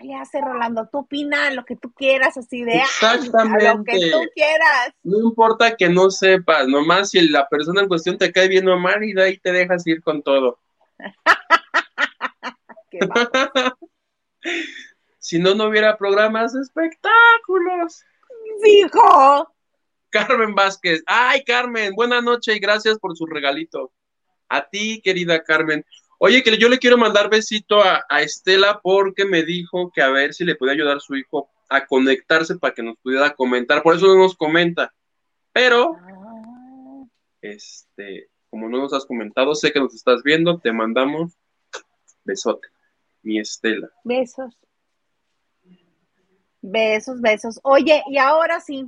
¿Qué hace Rolando? Tú opina lo que tú quieras, así de Exactamente. lo que tú quieras. No importa que no sepas, nomás si la persona en cuestión te cae bien o mal y de ahí te dejas ir con todo. si no, no hubiera programas de espectáculos. Dijo. Carmen Vázquez. Ay, Carmen, buena noche y gracias por su regalito. A ti, querida Carmen. Oye, que yo le quiero mandar besito a, Estela porque me dijo que a ver si le puede ayudar a su hijo a conectarse para que nos pudiera comentar. Por eso no nos comenta. Pero, ah. este, como no nos has comentado, sé que nos estás viendo, te mandamos besote, mi Estela. Besos. Besos, besos. Oye, y ahora sí,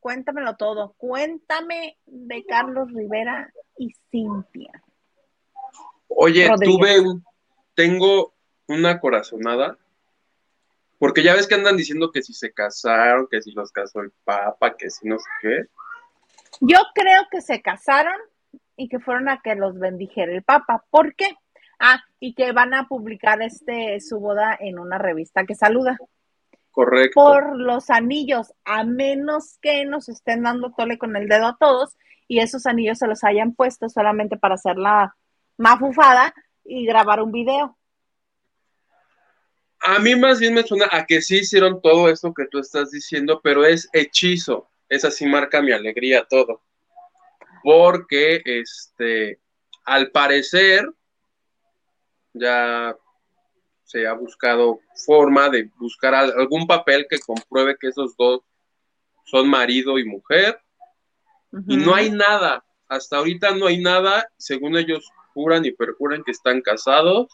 cuéntamelo todo. Cuéntame de Carlos Rivera y Cintia. Oye, tuve un, tengo una corazonada, porque ya ves que andan diciendo que si se casaron, que si los casó el Papa, que si no sé qué. Yo creo que se casaron y que fueron a que los bendijera el Papa. ¿Por qué? Ah, y que van a publicar este su boda en una revista que saluda. Correcto. Por los anillos, a menos que nos estén dando tole con el dedo a todos y esos anillos se los hayan puesto solamente para hacer la mafufada y grabar un video. A mí más bien me suena a que sí hicieron todo esto que tú estás diciendo, pero es hechizo. Esa sí marca mi alegría todo. Porque, este, al parecer, ya se ha buscado forma de buscar algún papel que compruebe que esos dos son marido y mujer. Y no hay nada, hasta ahorita no hay nada, según ellos juran y perjuran que están casados.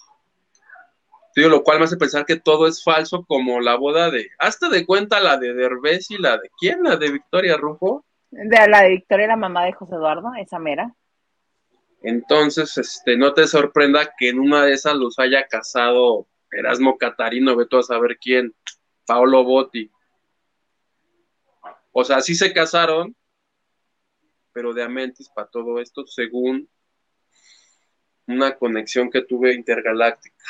lo cual me hace pensar que todo es falso, como la boda de, hasta de cuenta la de Derbez y la de, ¿quién? La de Victoria Rufo. De la de Victoria, la mamá de José Eduardo, esa mera. Entonces, este, no te sorprenda que en una de esas los haya casado Erasmo Catarino, ve tú a saber quién, Paolo Botti. O sea, sí se casaron, pero de Amentis para todo esto, según una conexión que tuve intergaláctica.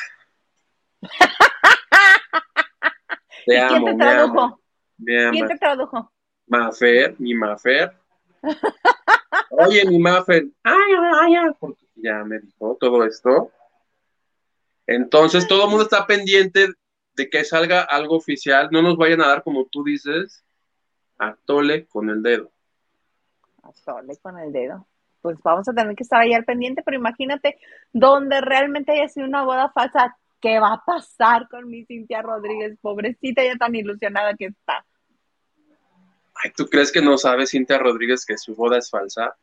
te amo, ¿Quién te tradujo? ¿Quién te tradujo? Mafer, mi Mafer. Oye, mi Mafer, ay, ay, ay, porque ya me dijo todo esto. Entonces, todo el mundo está pendiente de que salga algo oficial. No nos vayan a dar, como tú dices, a tole con el dedo. A tole con el dedo. Pues vamos a tener que estar ahí al pendiente, pero imagínate donde realmente haya sido una boda falsa, ¿qué va a pasar con mi Cintia Rodríguez? Pobrecita, ya tan ilusionada que está. Ay, ¿tú crees que no sabe Cintia Rodríguez que su boda es falsa?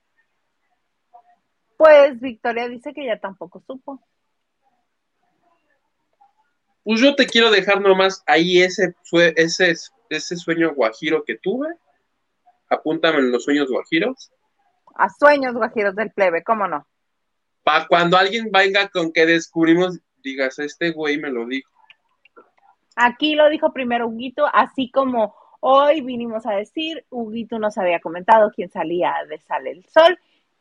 Pues Victoria dice que ya tampoco supo pues yo te quiero dejar nomás ahí ese, ese, ese sueño guajiro que tuve. Apúntame en los sueños guajiros. A sueños guajiros del plebe, ¿cómo no? Para cuando alguien venga con que descubrimos, digas, este güey me lo dijo. Aquí lo dijo primero Huguito, así como hoy vinimos a decir, Huguito nos había comentado quién salía de Sale el Sol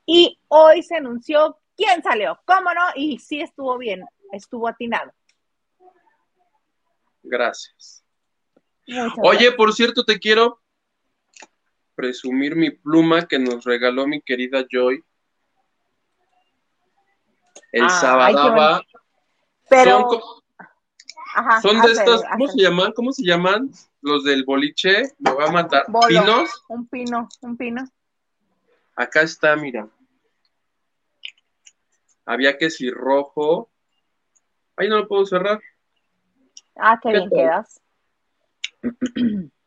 y hoy se anunció quién salió, cómo no, y sí estuvo bien, estuvo atinado. Gracias. Oye, por cierto, te quiero presumir mi pluma que nos regaló mi querida Joy. El sábado. Pero. Son, son de estas, ¿cómo se llaman? ¿Cómo se llaman? Los del boliche, me va a matar. ¿Pinos? Un pino, un pino. Acá está, mira. Había que si rojo. Ahí no lo puedo cerrar. Ah, qué, bien quedas.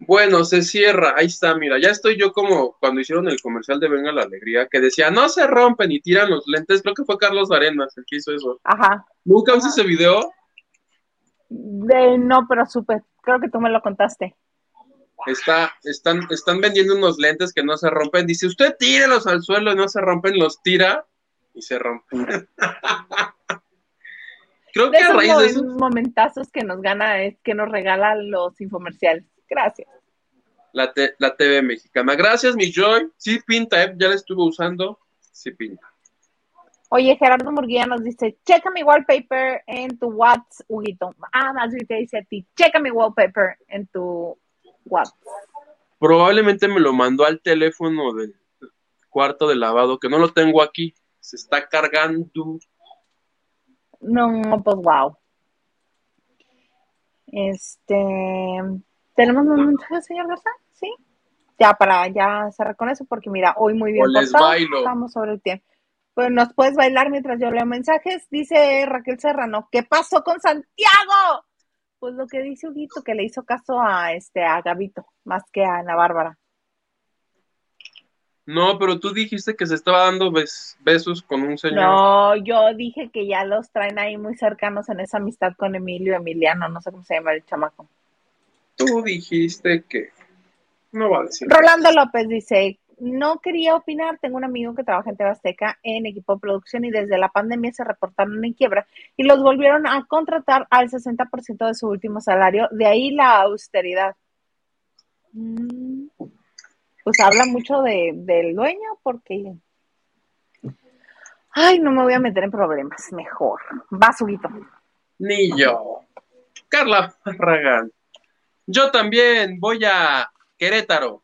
Bueno, se cierra, ahí está, mira, ya estoy yo como cuando hicieron el comercial de Venga la Alegría, que decía, no se rompen y tiran los lentes, creo que fue Carlos Arenas el que hizo eso. Ajá. ¿Nunca viste ese video? De, no, pero supe, creo que tú me lo contaste. Está, están, están vendiendo unos lentes que no se rompen, dice, usted tírelos al suelo y no se rompen, los tira y se rompen. creo que a raíz de esos momentazos que nos gana es que nos regalan los infomerciales. Gracias. La, la TV mexicana. Gracias, mi Joy. Sí pinta, ¿eh? ya la estuve usando. Sí pinta. Oye, Gerardo Murguía nos dice, checa mi wallpaper en tu WhatsApp, Huguito. Ah, más bien te dice a ti, checa mi wallpaper en tu WhatsApp. Probablemente me lo mandó al teléfono del cuarto de lavado, que no lo tengo aquí. Se está cargando. No, pues wow. Este, ¿Tenemos un mensaje, señor Garza? Sí. Ya para ya cerrar con eso, porque mira, hoy muy bien portado, estamos sobre el tiempo. Pues nos puedes bailar mientras yo leo mensajes. Dice Raquel Serrano, ¿qué pasó con Santiago? Pues lo que dice Huguito, que le hizo caso a este a Gabito, más que a Ana Bárbara. No, pero tú dijiste que se estaba dando besos con un señor. No, yo dije que ya los traen ahí muy cercanos en esa amistad con Emilio Emiliano, no sé cómo se llama el chamaco. Tú dijiste que no va a decir. Rolando López dice, no quería opinar, tengo un amigo que trabaja en Tebasteca en equipo de producción y desde la pandemia se reportaron en quiebra y los volvieron a contratar al 60% de su último salario, de ahí la austeridad. Mm, pues habla mucho de, del dueño porque... Ay, no me voy a meter en problemas, mejor. Va, Suguito. Ni yo. Carla Ragán. Yo también voy a Querétaro.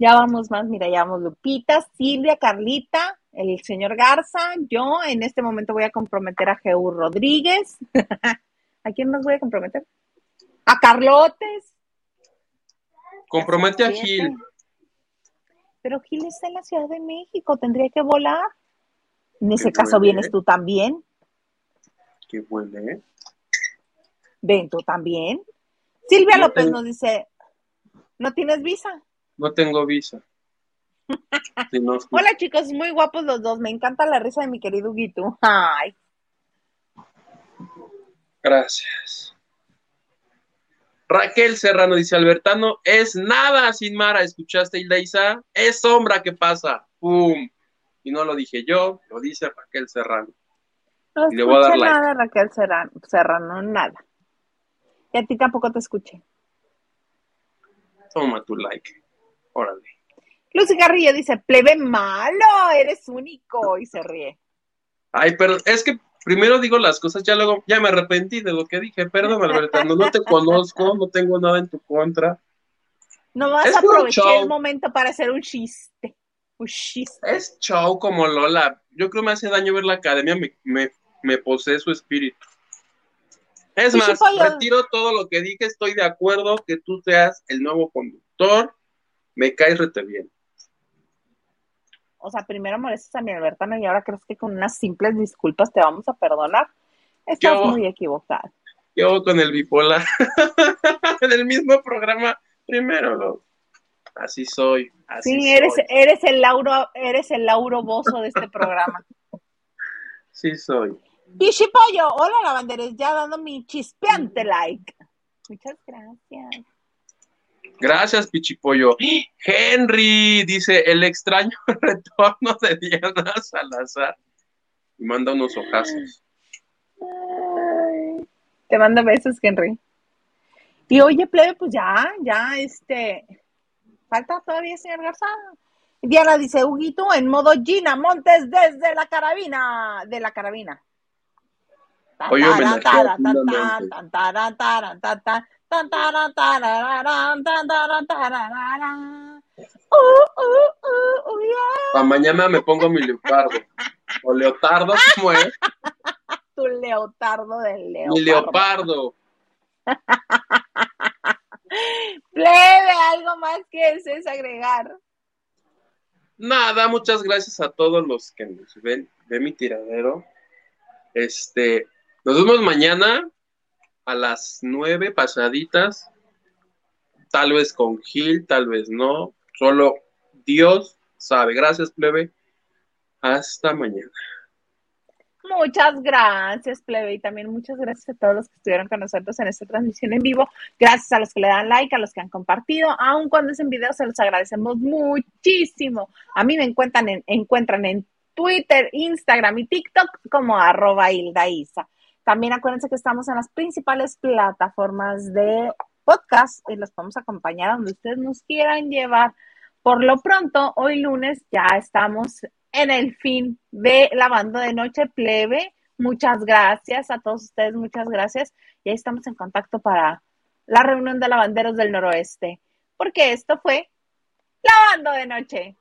Ya vamos más, mira, ya vamos Lupita, Silvia, Carlita, el señor Garza, yo en este momento voy a comprometer a Jeú Rodríguez. ¿A quién más voy a comprometer? A Carlotes. Compromete a Gil. Pero Gil está en la Ciudad de México, tendría que volar. En ese caso vienes tú también. Qué huele. Ven tú también. Silvia López nos dice, ¿no tienes visa? No tengo visa. Hola chicos, muy guapos los dos. Me encanta la risa de mi querido Guito. Ay. Gracias. Raquel Serrano dice, Albertano, es nada sin Mara. ¿Escuchaste, Ildeisa? Es sombra que pasa. ¡Pum! Y no lo dije yo, lo dice Raquel Serrano. No le voy a dar nada, Raquel Serrano, Serrano, nada. Y a ti tampoco te escuché. Toma tu like. Órale. Lucy Garrillo dice, plebe malo, eres único, y se ríe. Ay, pero es que primero digo las cosas, ya luego, ya me arrepentí de lo que dije. Perdón, Alberto, no te conozco, no tengo nada en tu contra. No vas a aprovechar el momento para hacer un chiste. Un chiste. Es show como Lola. Yo creo que me hace daño ver la academia, me, me, me posee su espíritu. Es más, retiro todo lo que dije, estoy de acuerdo que tú seas el nuevo conductor, me caes rete bien. O sea, primero molestas a mi Albertano y ahora crees que con unas simples disculpas te vamos a perdonar. Estás muy equivocado. Yo con el bipolar, en el mismo programa, primero lo... Así soy. sí, eres, eres el Lauro, eres el Lauro Bozo de este programa. sí soy. Pichipollo, hola lavanderes, ya dando mi chispeante like. Muchas gracias. Gracias, Pichipollo. Henry dice el extraño retorno de Diana Salazar. Y manda unos ojazos. te mando besos, Henry. Y oye, plebe, pues ya, ya, este, falta todavía, señor Garza. Diana dice, Huguito, en modo Gina Montes desde la carabina, de la carabina. Oye, Para mañana me pongo mi leopardo. O leotardo, ¿cómo es? Tu leotardo del leopardo. Mi leopardo. Plebe, algo más que desees agregar. Nada, muchas gracias a todos los que nos ven, de mi tiradero. Este, nos vemos mañana a las nueve pasaditas. Tal vez con Gil, tal vez no. Solo Dios sabe. Gracias, plebe. Hasta mañana. Muchas gracias, plebe, y también muchas gracias a todos los que estuvieron con nosotros en esta transmisión en vivo. Gracias a los que le dan like, a los que han compartido, aun cuando es en video, se los agradecemos muchísimo. A mí me encuentran en, encuentran en Twitter, Instagram y TikTok como arroba Hilda Isa. También acuérdense que estamos en las principales plataformas de podcast y los podemos acompañar donde ustedes nos quieran llevar. Por lo pronto, hoy lunes ya estamos en el fin de Lavando de Noche Plebe. Muchas gracias a todos ustedes, muchas gracias. Y ahí estamos en contacto para la reunión de lavanderos del noroeste, porque esto fue Lavando de Noche.